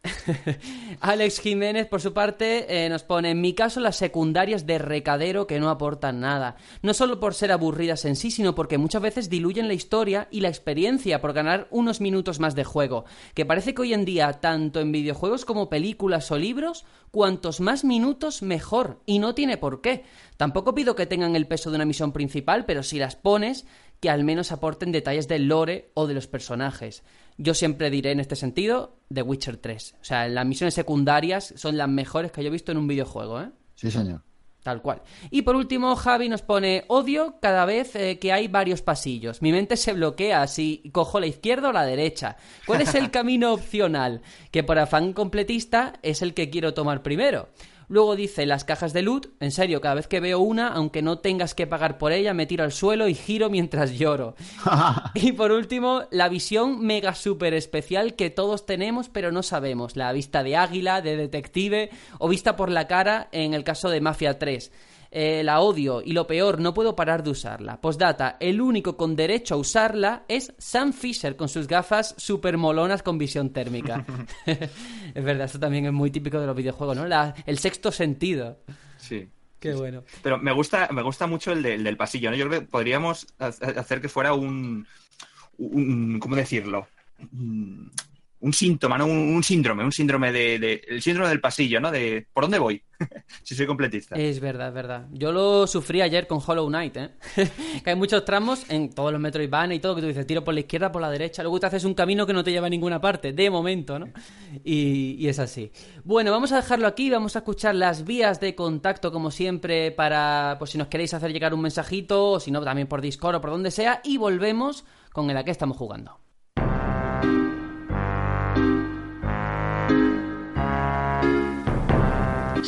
Alex Jiménez, por su parte, eh, nos pone, en mi caso, las secundarias de recadero que no aportan nada. No solo por ser aburridas en sí, sino porque muchas veces diluyen la historia y la experiencia por ganar unos minutos más de juego. Que parece que hoy en día, tanto en videojuegos como películas o libros, cuantos más minutos mejor. Y no tiene por qué. Tampoco pido que tengan el peso de una misión principal, pero si las pones, que al menos aporten detalles del lore o de los personajes. Yo siempre diré en este sentido The Witcher 3. O sea, las misiones secundarias son las mejores que yo he visto en un videojuego, ¿eh? Sí, señor. Tal cual. Y por último, Javi nos pone odio cada vez eh, que hay varios pasillos. Mi mente se bloquea si cojo la izquierda o la derecha. ¿Cuál es el camino opcional? Que por afán completista es el que quiero tomar primero. Luego dice las cajas de loot, en serio, cada vez que veo una, aunque no tengas que pagar por ella, me tiro al suelo y giro mientras lloro. y por último, la visión mega super especial que todos tenemos pero no sabemos, la vista de águila, de detective o vista por la cara en el caso de Mafia 3. Eh, la odio y lo peor, no puedo parar de usarla. Postdata, el único con derecho a usarla es Sam Fisher con sus gafas super molonas con visión térmica. es verdad, esto también es muy típico de los videojuegos, ¿no? el sexto sentido. Sí. Qué bueno. Pero me gusta, me gusta mucho el, del pasillo, ¿no? Yo creo que podríamos hacer que fuera un, un ¿cómo decirlo? Un síntoma, ¿no? Un, síndrome, un síndrome de, el síndrome del pasillo, ¿no? De ¿por dónde voy? si soy completista. Es verdad, es verdad. Yo lo sufrí ayer con Hollow Knight, ¿eh? que hay muchos tramos en todos los Metroidvania y todo que tú dices tiro por la izquierda, por la derecha, luego te haces un camino que no te lleva a ninguna parte, de momento, ¿no? Y, y es así. Bueno, vamos a dejarlo aquí, vamos a escuchar las vías de contacto como siempre para, pues si nos queréis hacer llegar un mensajito, o si no, también por Discord o por donde sea, y volvemos con el a que estamos jugando.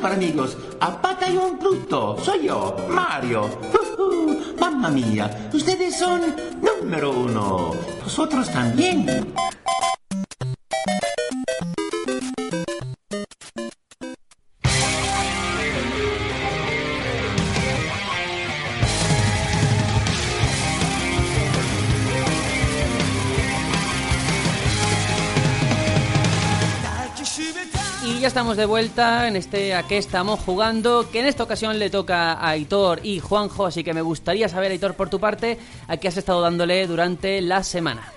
amigos, a pata y un bruto. Soy yo, Mario. mamma mía, ustedes son número uno. Vosotros también. Estamos de vuelta en este a qué estamos jugando, que en esta ocasión le toca a Aitor y Juanjo, así que me gustaría saber, Aitor, por tu parte, a qué has estado dándole durante la semana.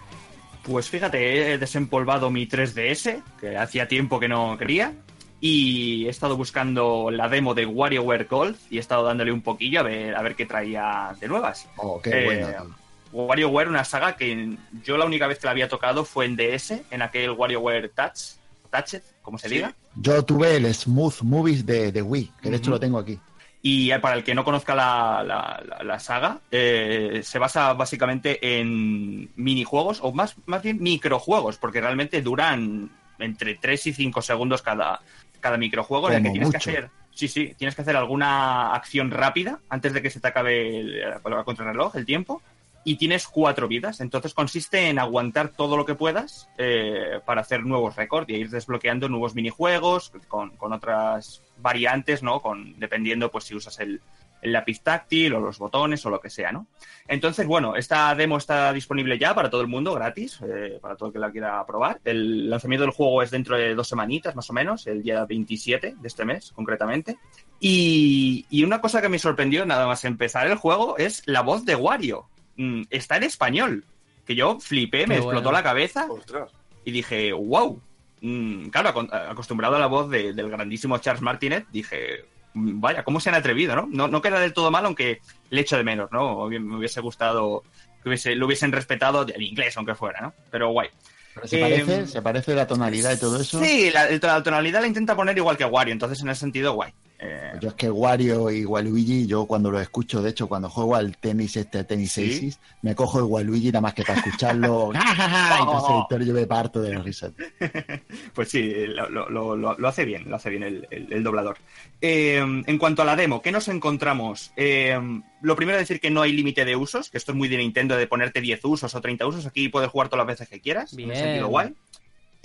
Pues fíjate, he desempolvado mi 3DS, que hacía tiempo que no quería, y he estado buscando la demo de WarioWare Golf y he estado dándole un poquillo a ver, a ver qué traía de nuevas. Oh, qué Eh, bueno. WarioWare, una saga que yo la única vez que la había tocado fue en DS, en aquel WarioWare Touch, Touched, como se Sí. diga. Yo tuve el Smooth Movies de, de Wii, que de hecho lo tengo aquí. Y eh, para el que no conozca la, la- la- la saga, eh, se basa básicamente en minijuegos, o más, más bien microjuegos, porque realmente duran entre 3 y 5 segundos cada, cada microjuego en el que tienes que hacer. Sí, sí, tienes que hacer alguna acción rápida antes de que se te acabe el, la contrarreloj, el tiempo. Y tienes cuatro vidas. Entonces consiste en aguantar todo lo que puedas eh, para hacer nuevos récords y ir desbloqueando nuevos minijuegos con, con otras variantes, ¿no? Con, dependiendo, pues, si usas el, el lápiz táctil o los botones o lo que sea, ¿no? Entonces, bueno, esta demo está disponible ya para todo el mundo, gratis, eh, para todo el que la quiera probar. El lanzamiento del juego es dentro de dos semanitas, más o menos, el día 27 de este mes, concretamente. Y, y una cosa que me sorprendió nada más empezar el juego es la voz de Wario. Mm, está en español, que yo flipé, me Qué explotó bueno. la cabeza Ostras. y dije, wow. Mm, claro, acon- acostumbrado a la voz de- del grandísimo Charles Martinet, dije, mm, vaya, ¿cómo se han atrevido, no? No, no queda del todo mal, aunque le echo de menos, ¿no? Me hubiese gustado que hubiese- lo hubiesen respetado el inglés, aunque fuera, ¿no? Pero guay. Pero se Eh, parece, se parece la tonalidad y todo eso. Sí, la, la tonalidad la intenta poner igual que Wario, entonces en ese sentido, guay. Eh, Yo es que Wario y Waluigi, yo cuando lo escucho, de hecho, cuando juego al tenis, este tenis Sí. Aces, me cojo el Waluigi nada más que para escucharlo. Héctor, yo me parto de la risa. Pues sí, lo, lo- lo- lo- lo hace bien, lo hace bien el, el- el doblador. Eh, en cuanto a la demo, ¿qué nos encontramos? Eh, lo primero es decir que no hay límite de usos, que esto es muy de Nintendo de ponerte 10 usos o 30 usos. Aquí puedes jugar todas las veces que quieras, en Bien. ese sentido guay.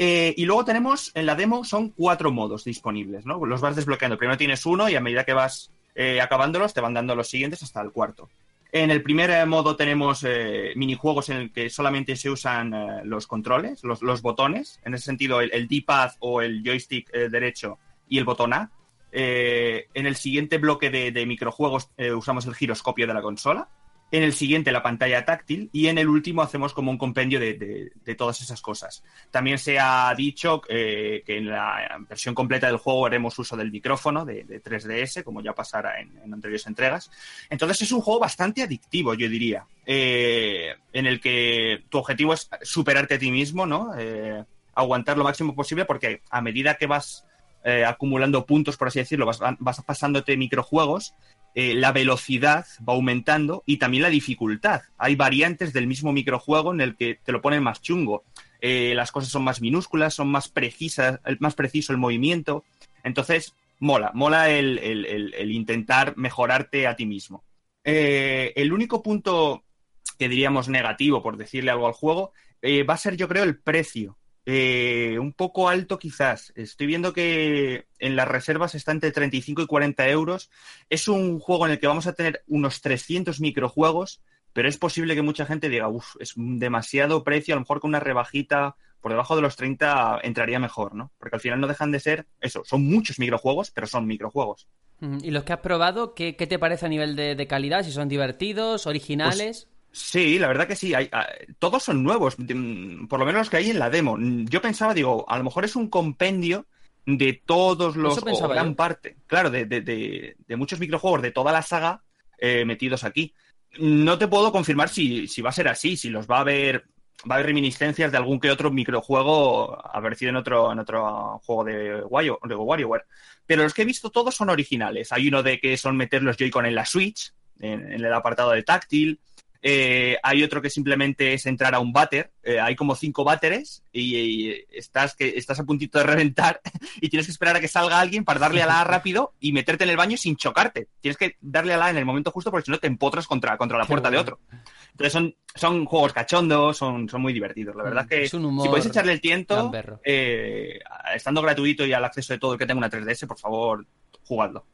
Eh, y luego tenemos en la demo son cuatro modos disponibles, ¿no? Los vas desbloqueando. Primero tienes uno y a medida que vas eh, acabándolos te van dando los siguientes hasta el cuarto. En el primer eh, modo tenemos eh, minijuegos en el que solamente se usan los controles, los, los botones. En ese sentido, el, el D-pad o el joystick derecho y el botón A. En el siguiente bloque de, de microjuegos usamos el giroscopio de la consola. En el siguiente la pantalla táctil y en el último hacemos como un compendio de, de- todas esas cosas. También se ha dicho eh, que en la versión completa del juego haremos uso del micrófono de, de 3DS, como ya pasara en, anteriores entregas. Entonces es un juego bastante adictivo, yo diría, eh, en el que tu objetivo es superarte a ti mismo, ¿no? Eh, aguantar lo máximo posible porque a medida que vas acumulando puntos, por así decirlo, vas, vas pasándote microjuegos, eh, la velocidad va aumentando y también la dificultad. Hay variantes del mismo microjuego en el que te lo ponen más chungo. Eh, las cosas son más minúsculas, son más precisas, más preciso el movimiento. Entonces, mola, mola el, intentar mejorarte a ti mismo. Eh, el único punto que diríamos negativo, por decirle algo al juego, va a ser, yo creo, el precio. Eh, un poco alto quizás. Estoy viendo que en las reservas está entre 35 y 40 euros. Es un juego en el que vamos a tener unos 300 microjuegos, pero es posible que mucha gente diga, uff, es demasiado precio, a lo mejor con una rebajita por debajo de los 30 entraría mejor, ¿no? Porque al final no dejan de ser, eso, son muchos microjuegos, pero son microjuegos. Mm, ¿Y los que has probado, qué, qué te parece a nivel de, de calidad? Si son divertidos, originales. Sí, la verdad que sí. Hay, ah, todos son nuevos, mm, por lo menos los que hay en la demo. Yo pensaba, digo, a lo mejor es un compendio de todos los, o gran yo. parte, claro, de, de- de- de muchos microjuegos de toda la saga eh, metidos aquí. No te puedo confirmar si, si va a ser así, si los va a haber, va a haber reminiscencias de algún que otro microjuego aparecido en otro, en otro juego de, Wario, de WarioWare. Pero los que he visto todos son originales. Hay uno de que son meter los Joy-Con en la Switch, en, en el apartado de táctil. Eh, hay otro que simplemente es entrar a un váter. Eh, hay como cinco váteres y, y estás, que, estás a puntito de reventar y tienes que esperar a que salga alguien para darle a la A rápido y meterte en el baño sin chocarte. Tienes que darle a la A en el momento justo porque si no te empotras contra, contra la puerta de otro. Entonces son, son juegos cachondos, son, son muy divertidos. La verdad Mm, que es un humor si podéis echarle el tiento, eh, estando gratuito y al acceso de todo el que tenga una 3DS, por favor, jugadlo.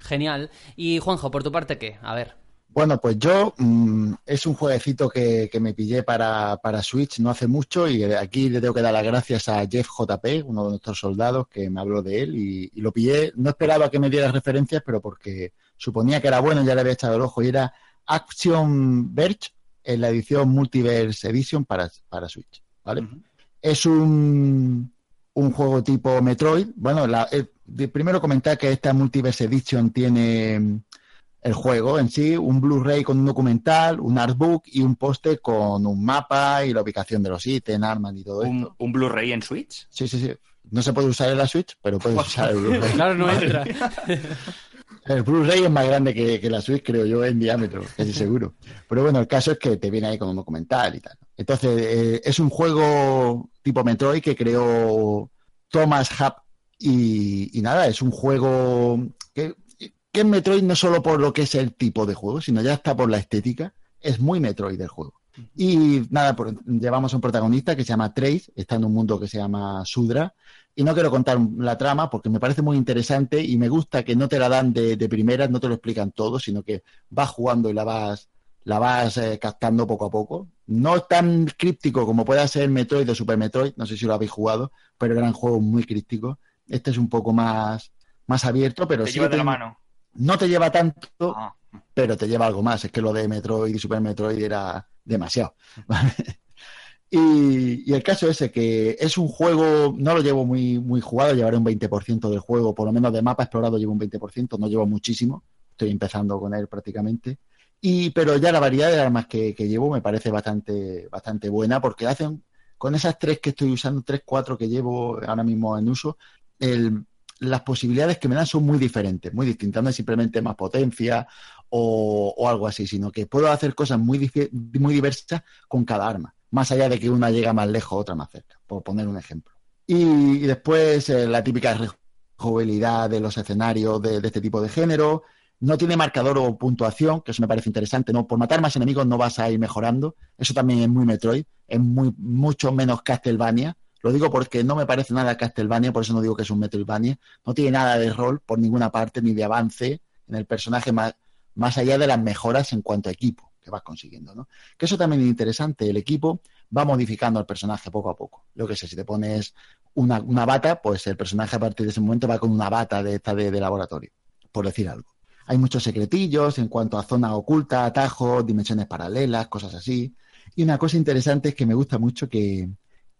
Genial. Y Juanjo, por tu parte, ¿qué? A ver. Bueno, pues yo mm, es un jueguecito que, que me pillé para, para, Switch no hace mucho y aquí le tengo que dar las gracias a Jeff JP, uno de nuestros soldados, que me habló de él y, y lo pillé. No esperaba que me diera referencias, pero porque suponía que era bueno, ya le había echado el ojo y era Action Verge en la edición Multiverse Edition para, para Switch, ¿vale? Uh -huh. Es un, un juego tipo Metroid. Bueno, la, el, primero comentar que esta Multiverse Edition tiene el juego en sí, un Blu-ray con un documental, un artbook y un póster con un mapa y la ubicación de los ítems, armas y todo ¿Un, esto. ¿Un Blu-ray en Switch? Sí, sí, sí. No se puede usar en la Switch, pero puedes usar el Blu-ray. claro, no entra. El Blu-ray es más grande que, que, la Switch, creo yo, en diámetro, casi seguro. Pero bueno, el caso es que te viene ahí con un documental y tal. Entonces, eh, es un juego tipo Metroid que creó Thomas Hub y, y nada, es un juego que que es Metroid no solo por lo que es el tipo de juego, sino ya está por la estética. Es muy Metroid el juego. Y nada, llevamos a un protagonista que se llama Trace, está en un mundo que se llama Sudra. Y no quiero contar la trama porque me parece muy interesante y me gusta que no te la dan de, de primeras, no te lo explican todo, sino que vas jugando y la vas, la vas eh, captando poco a poco. No tan críptico como pueda ser Metroid o Super Metroid, no sé si lo habéis jugado, pero eran juegos muy crípticos. Este es un poco más, más abierto, pero te sí lleva de la mano no te lleva tanto, ah. pero te lleva algo más. Es que lo de Metroid y Super Metroid era demasiado. ¿vale? Y, y, el caso ese, que es un juego, no lo llevo muy, muy jugado, llevaré un 20% del juego, por lo menos de mapa explorado llevo un 20%, no llevo muchísimo, estoy empezando con él prácticamente. Y, pero ya la variedad de armas que, que llevo me parece bastante, bastante buena, porque hacen, con esas tres que estoy usando, tres, cuatro que llevo ahora mismo en uso, el, las posibilidades que me dan son muy diferentes, muy distintas. No es simplemente más potencia o, algo así, sino que puedo hacer cosas muy, muy diversas con cada arma, más allá de que una llega más lejos, otra más cerca, por poner un ejemplo. Y, después eh, la típica jugabilidad de los escenarios de, de, este tipo de género. No tiene marcador o puntuación, que eso me parece interesante. No, por matar más enemigos no vas a ir mejorando. Eso también es muy Metroid, es muy, mucho menos Castlevania lo digo porque no me parece nada Castlevania, por eso no digo que es un Metroidvania. No tiene nada de rol por ninguna parte, ni de avance en el personaje, más, más allá de las mejoras en cuanto a equipo que vas consiguiendo, ¿no? Que eso también es interesante. El equipo va modificando al personaje poco a poco. Yo que sé, si te pones una, una, bata, pues el personaje a partir de ese momento va con una bata de esta de, de laboratorio, por decir algo. Hay muchos secretillos en cuanto a zona oculta, atajos, dimensiones paralelas, cosas así. Y una cosa interesante es que me gusta mucho que,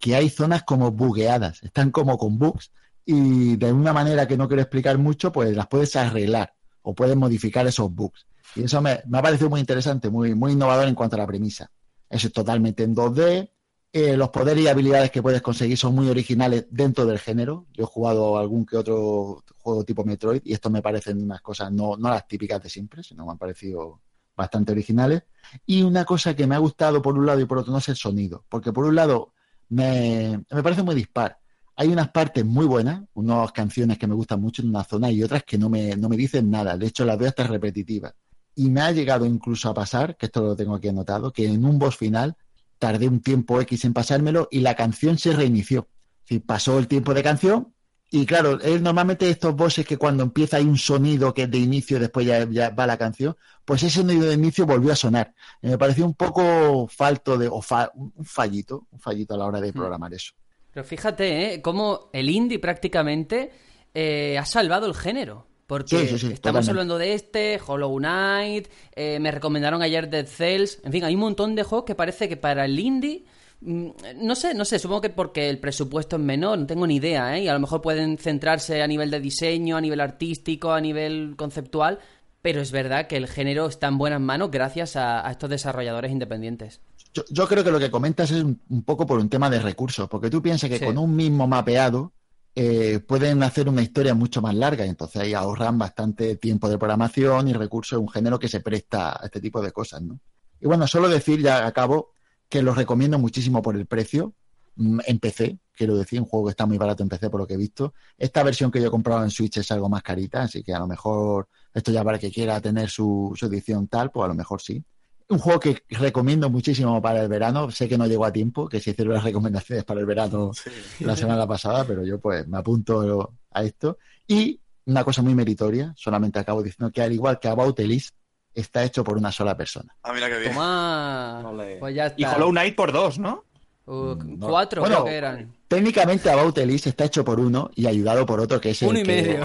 que hay zonas como bugueadas, están como con bugs y de una manera que no quiero explicar mucho, pues las puedes arreglar o puedes modificar esos bugs. Y eso me, me ha parecido muy interesante, muy, muy innovador en cuanto a la premisa. Eso es totalmente en 2D. Eh, los poderes y habilidades que puedes conseguir son muy originales dentro del género. Yo he jugado algún que otro juego tipo Metroid y esto me parecen unas cosas no, no las típicas de siempre, sino me han parecido bastante originales. Y una cosa que me ha gustado por un lado y por otro no es el sonido, porque por un lado me, me, parece muy dispar. Hay unas partes muy buenas, unas canciones que me gustan mucho en una zona y otras que no me, no me dicen nada. De hecho, las veo hasta repetitivas. Y me ha llegado incluso a pasar, que esto lo tengo aquí anotado, que en un boss final tardé un tiempo X en pasármelo y la canción se reinició. Decir, pasó el tiempo de canción y claro, es normalmente estos bosses que cuando empieza hay un sonido que es de inicio y después ya, ya, va la canción, pues ese sonido de inicio volvió a sonar. Me pareció un poco falto de, o fa, un fallito, un fallito a la hora de programar mm. eso. Pero fíjate, ¿eh? Cómo el indie prácticamente eh, ha salvado el género. Porque sí, sí, sí, estamos totalmente. hablando de este, Hollow Knight, eh, me recomendaron ayer Dead Cells, en fin, hay un montón de juegos que parece que para el indie no sé, no sé, supongo que porque el presupuesto es menor, no tengo ni idea, ¿eh? Y a lo mejor pueden centrarse a nivel de diseño, a nivel artístico, a nivel conceptual, pero es verdad que el género está en buenas manos gracias a, a estos desarrolladores independientes. Yo, yo, creo que lo que comentas es un, un, poco por un tema de recursos, porque tú piensas que sí. con un mismo mapeado eh, pueden hacer una historia mucho más larga y entonces ahí ahorran bastante tiempo de programación y recursos, un género que se presta a este tipo de cosas, ¿no? Y bueno, solo decir ya a cabo que los recomiendo muchísimo por el precio. mm, En PC, quiero decir, un juego que está muy barato en PC por lo que he visto. Esta versión que yo he comprado en Switch es algo más carita, así que a lo mejor esto ya para que quiera tener su, su edición tal, pues a lo mejor sí. Un juego que recomiendo muchísimo para el verano. Sé que no llegó a tiempo, que se hicieron las recomendaciones para el verano sí. la semana pasada, pero yo pues me apunto a esto. Y una cosa muy meritoria, solamente acabo diciendo que al igual que About Elise, está hecho por una sola persona. Ah, mira qué bien. Toma. Ole. Pues ya está. Y Hollow Knight por dos, ¿no? Uh, No. Cuatro Bueno, creo que eran. Técnicamente About Elise está hecho por uno y ayudado por otro que es el Uno y que- medio.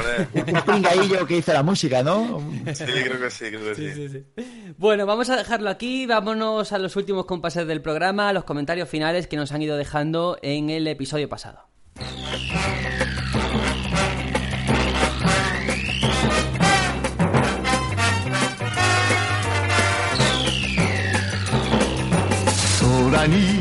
Un pringaillo que hizo la música, ¿no? Sí, creo que sí, creo que sí. Bueno, vamos a dejarlo aquí. Vámonos a los últimos compases del programa, a los comentarios finales que nos han ido dejando en el episodio pasado. I need you.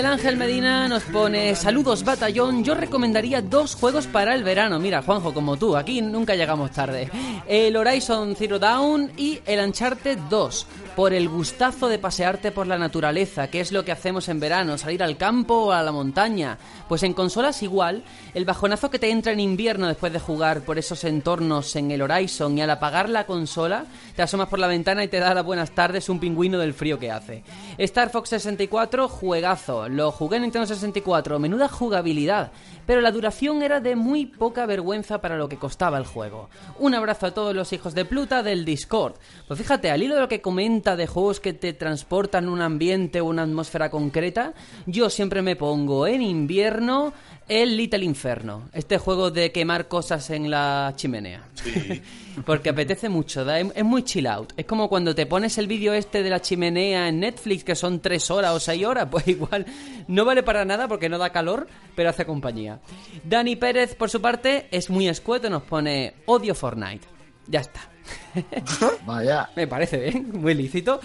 Miguel Ángel Medina nos pone saludos batallón, yo recomendaría dos juegos para el verano, mira Juanjo como tú, aquí nunca llegamos tarde, el Horizon Zero Dawn y el Uncharted 2, por el gustazo de pasearte por la naturaleza, que es lo que hacemos en verano, salir al campo o a la montaña, pues en consolas igual, el bajonazo que te entra en invierno después de jugar por esos entornos en el Horizon y al apagar la consola, te asomas por la ventana y te da las buenas tardes un pingüino del frío que hace. Star Fox 64, juegazo. Lo jugué en Nintendo 64, menuda jugabilidad, pero la duración era de muy poca vergüenza para lo que costaba el juego. Un abrazo a todos los hijos de Pluta del Discord. Pues fíjate, al hilo de lo que comenta de juegos que te transportan un ambiente o una atmósfera concreta, yo siempre me pongo en invierno el Little Inferno, este juego de quemar cosas en la chimenea. Sí. Porque apetece mucho, es muy chill out. Es como cuando te pones el vídeo este de la chimenea en Netflix, que son tres horas o seis horas, pues igual no vale para nada porque no da calor, pero hace compañía. Dani Pérez, por su parte, es muy escueto, nos pone odio Fortnite. Ya está. Vaya. Me parece bien, muy lícito.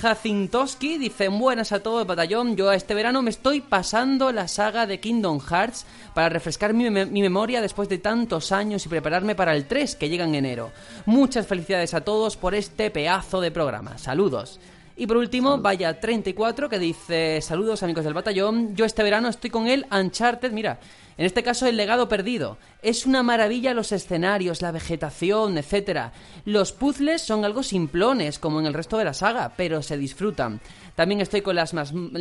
Jacintoski dice, buenas a todo el batallón, yo este verano me estoy pasando la saga de Kingdom Hearts para refrescar mi, me- mi memoria después de tantos años y prepararme para el 3 que llega en enero. Muchas felicidades a todos por este pedazo de programa. Saludos. Y por último, vaya 34 que dice, saludos amigos del batallón, yo este verano estoy con el Uncharted, mira, en este caso el legado perdido. Es una maravilla los escenarios, la vegetación, etcétera. Los puzzles son algo simplones, como en el resto de la saga, pero se disfrutan. También estoy con las,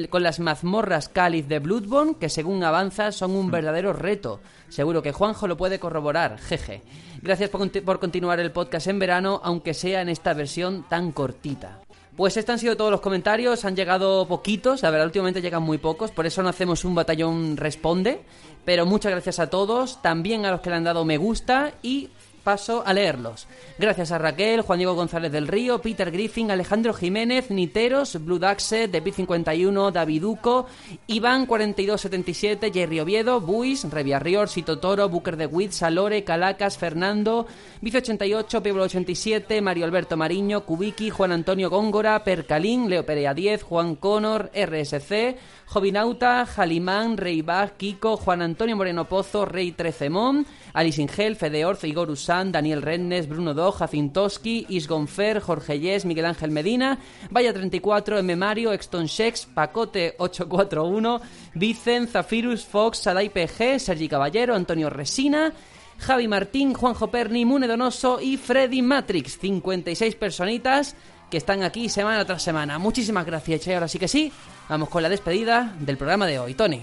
con las mazmorras cáliz de Bloodborne, que según avanza son un verdadero reto. Seguro que Juanjo lo puede corroborar, jeje. Gracias por, por continuar el podcast en verano, aunque sea en esta versión tan cortita. Pues estos han sido todos los comentarios, han llegado poquitos, la verdad últimamente llegan muy pocos, por eso no hacemos un batallón responde, pero muchas gracias a todos, también a los que le han dado me gusta y paso a leerlos. Gracias a Raquel, Juan Diego González del Río, Peter Griffin, Alejandro Jiménez, Niteros, Blue Daxe, Depit51, Daviduco, Iván 4277, Jerry Oviedo, Buis, Reviarrior, Sito Toro, Booker de Witt, Salore, Calacas, Fernando, Vice88, Pebble 87, Mario Alberto Mariño, Kubiki, Juan Antonio Góngora, Percalín, Leo Perea 10, Juan Connor, RSC, Jovinauta, Jalimán, Rey Bach, Kiko, Juan Antonio Moreno Pozo, Rey Trecemón, Alice Ingel, Fede Orz, Igor Usán, Daniel Rennes, Bruno Do, Jacintoski, Isgonfer, Jorge Yes, Miguel Ángel Medina, Vaya 34, M. Mario, Exton Shex, Pacote 841, Vicen, Zafirus, Fox, Sadai PG, Sergi Caballero, Antonio Resina, Javi Martín, Juanjo Perni, Mune Donoso y Freddy Matrix. 56 personitas que están aquí semana tras semana. Muchísimas gracias. Y ahora sí que sí, vamos con la despedida del programa de hoy. Tony.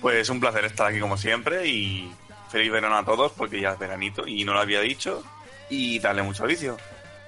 Pues un placer estar aquí como siempre y feliz verano a todos porque ya es veranito y no lo había dicho y darle mucho vicio.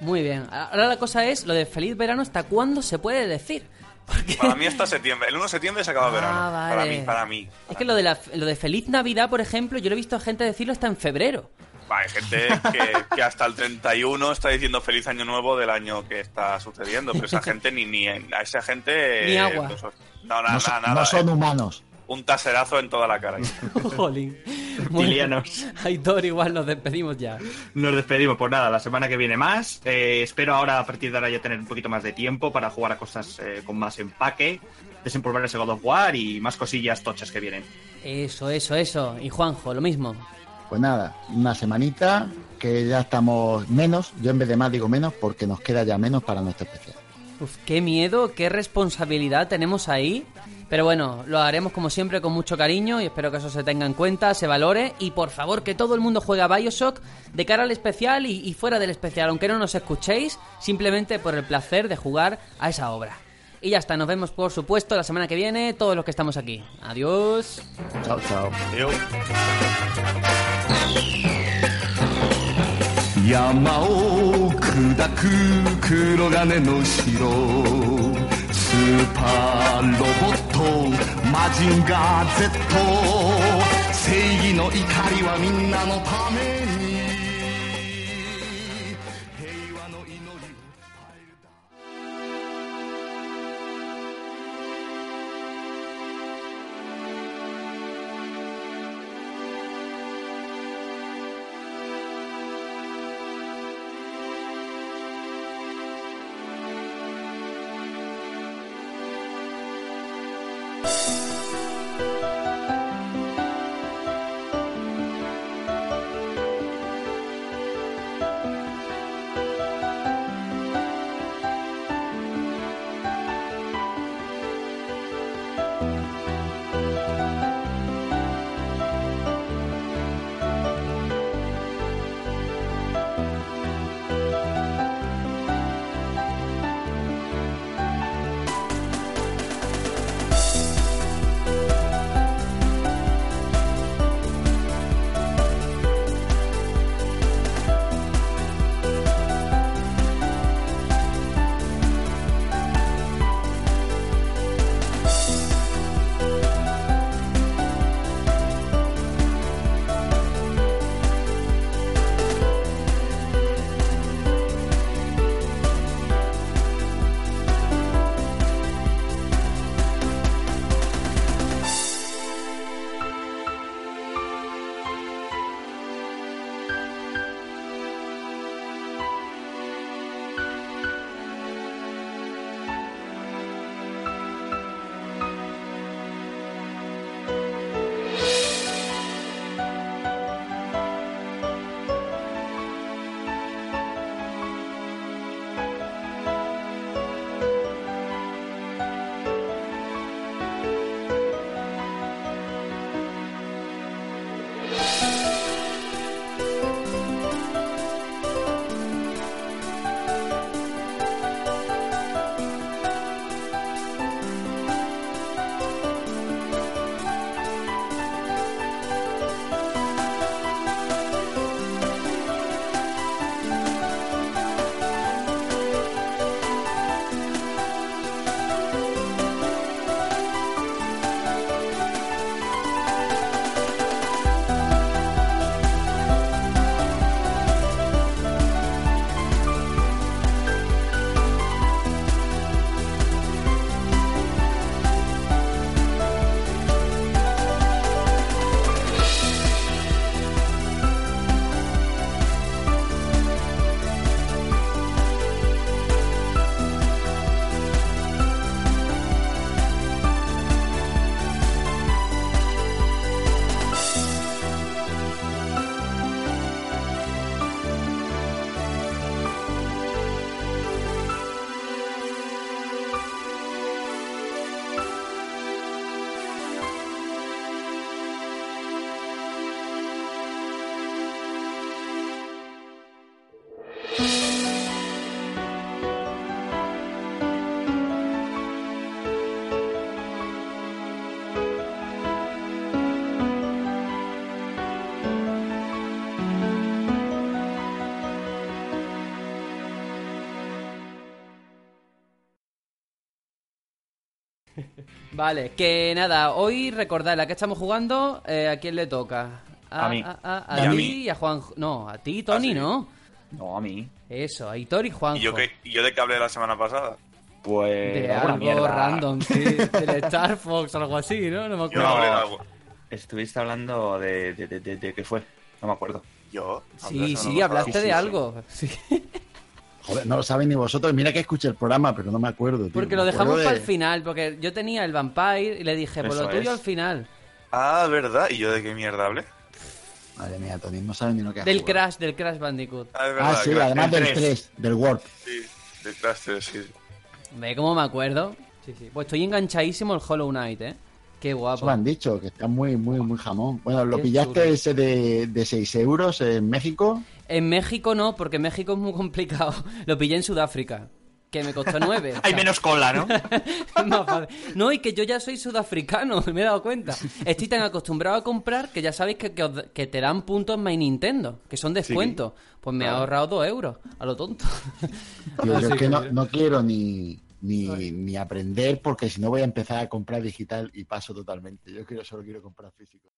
Muy bien. Ahora la cosa es, lo de feliz verano, ¿hasta cuándo se puede decir? Porque... Para mí hasta septiembre. El 1 de septiembre se acaba el Ah, verano. Para mí, para mí. Es que lo de, la, lo de feliz Navidad, por ejemplo, yo lo he visto a gente decirlo hasta en febrero. Va, Hay gente que, que hasta el 31 está diciendo feliz año nuevo del año que está sucediendo, pero esa gente ni, ni a esa gente Ni agua. pues, No, nada, No, son- nada, no nada, son eh. humanos. Un taserazo en toda la cara. Jolín. Reptilianos. Aitor, igual nos despedimos ya. Nos despedimos, pues nada, la semana que viene más. Eh, espero ahora a partir de ahora ya tener un poquito más de tiempo para jugar a cosas eh, con más empaque, desempolvar ese God of War y más cosillas tochas que vienen. Eso, eso, eso. Y Juanjo, lo mismo. Pues nada, una semanita que ya estamos menos. Yo en vez de más digo menos porque nos queda ya menos para nuestro especial. Uf, qué miedo, qué responsabilidad tenemos ahí. Pero bueno, lo haremos como siempre con mucho cariño y espero que eso se tenga en cuenta, se valore y por favor que todo el mundo juegue a Bioshock de cara al especial y, y fuera del especial, aunque no nos escuchéis, simplemente por el placer de jugar a esa obra. Y ya está, nos vemos por supuesto la semana que viene, todos los que estamos aquí. Adiós. Chao, chao. Adiós. ーパーロボットマジンガー Z 正義の怒りはみんなのため。Vale, que nada, hoy recordad, la que estamos jugando, eh, ¿a quién le toca? A mí. A, a- Y a a ti mí. y a Juan. No, a ti, Tony, Ah, sí. ¿no? No, a mí. Eso, a Hitor y Juanjo. ¿Y yo, qué, ¿Y yo de qué hablé la semana pasada? Pues. De algo mierda. random, sí. Del Star Fox o algo así, ¿no? No me Yo acuerdo. hablé de algo. Estuviste hablando de, de, de, de- de qué fue. No me acuerdo. ¿Yo? Sí, sí, hablaste de sí, algo. Sí. Joder, no lo saben ni vosotros. Mira que escuché el programa, pero no me acuerdo. tío. Porque Me lo dejamos de- para el final, porque yo tenía el Vampire y le dije, por lo Eso tuyo es. al final. Ah, ¿verdad? ¿Y yo de qué mierda hablé? Madre mía, Tony, no saben ni lo que ha Del jugado. Crash, del Crash Bandicoot. Ah, es verdad. Ah, sí, además el del tres. 3, del Warp. Sí, del Crash 3, sí. ¿Ve cómo me acuerdo? Sí, sí. Pues estoy enganchadísimo al Hollow Knight, ¿eh? Qué Eso guapo. me han dicho, que está muy, muy, muy jamón. Bueno, ¿lo Qué pillaste chulo. ese de, de 6 euros en México? En México no, porque en México es muy complicado. Lo pillé en Sudáfrica. que me costó 9. Hay menos cola, ¿no? Más fácil. No, y que yo ya soy sudafricano, me he dado cuenta. Estoy tan acostumbrado a comprar que ya sabéis que, que os- que te dan puntos My Nintendo, que son descuentos. Pues me he ahorrado 2 euros, a lo tonto. Tío, yo es que no, no quiero ni, ni, ni aprender porque si no voy a empezar a comprar digital y paso totalmente. Yo quiero, solo quiero comprar físico.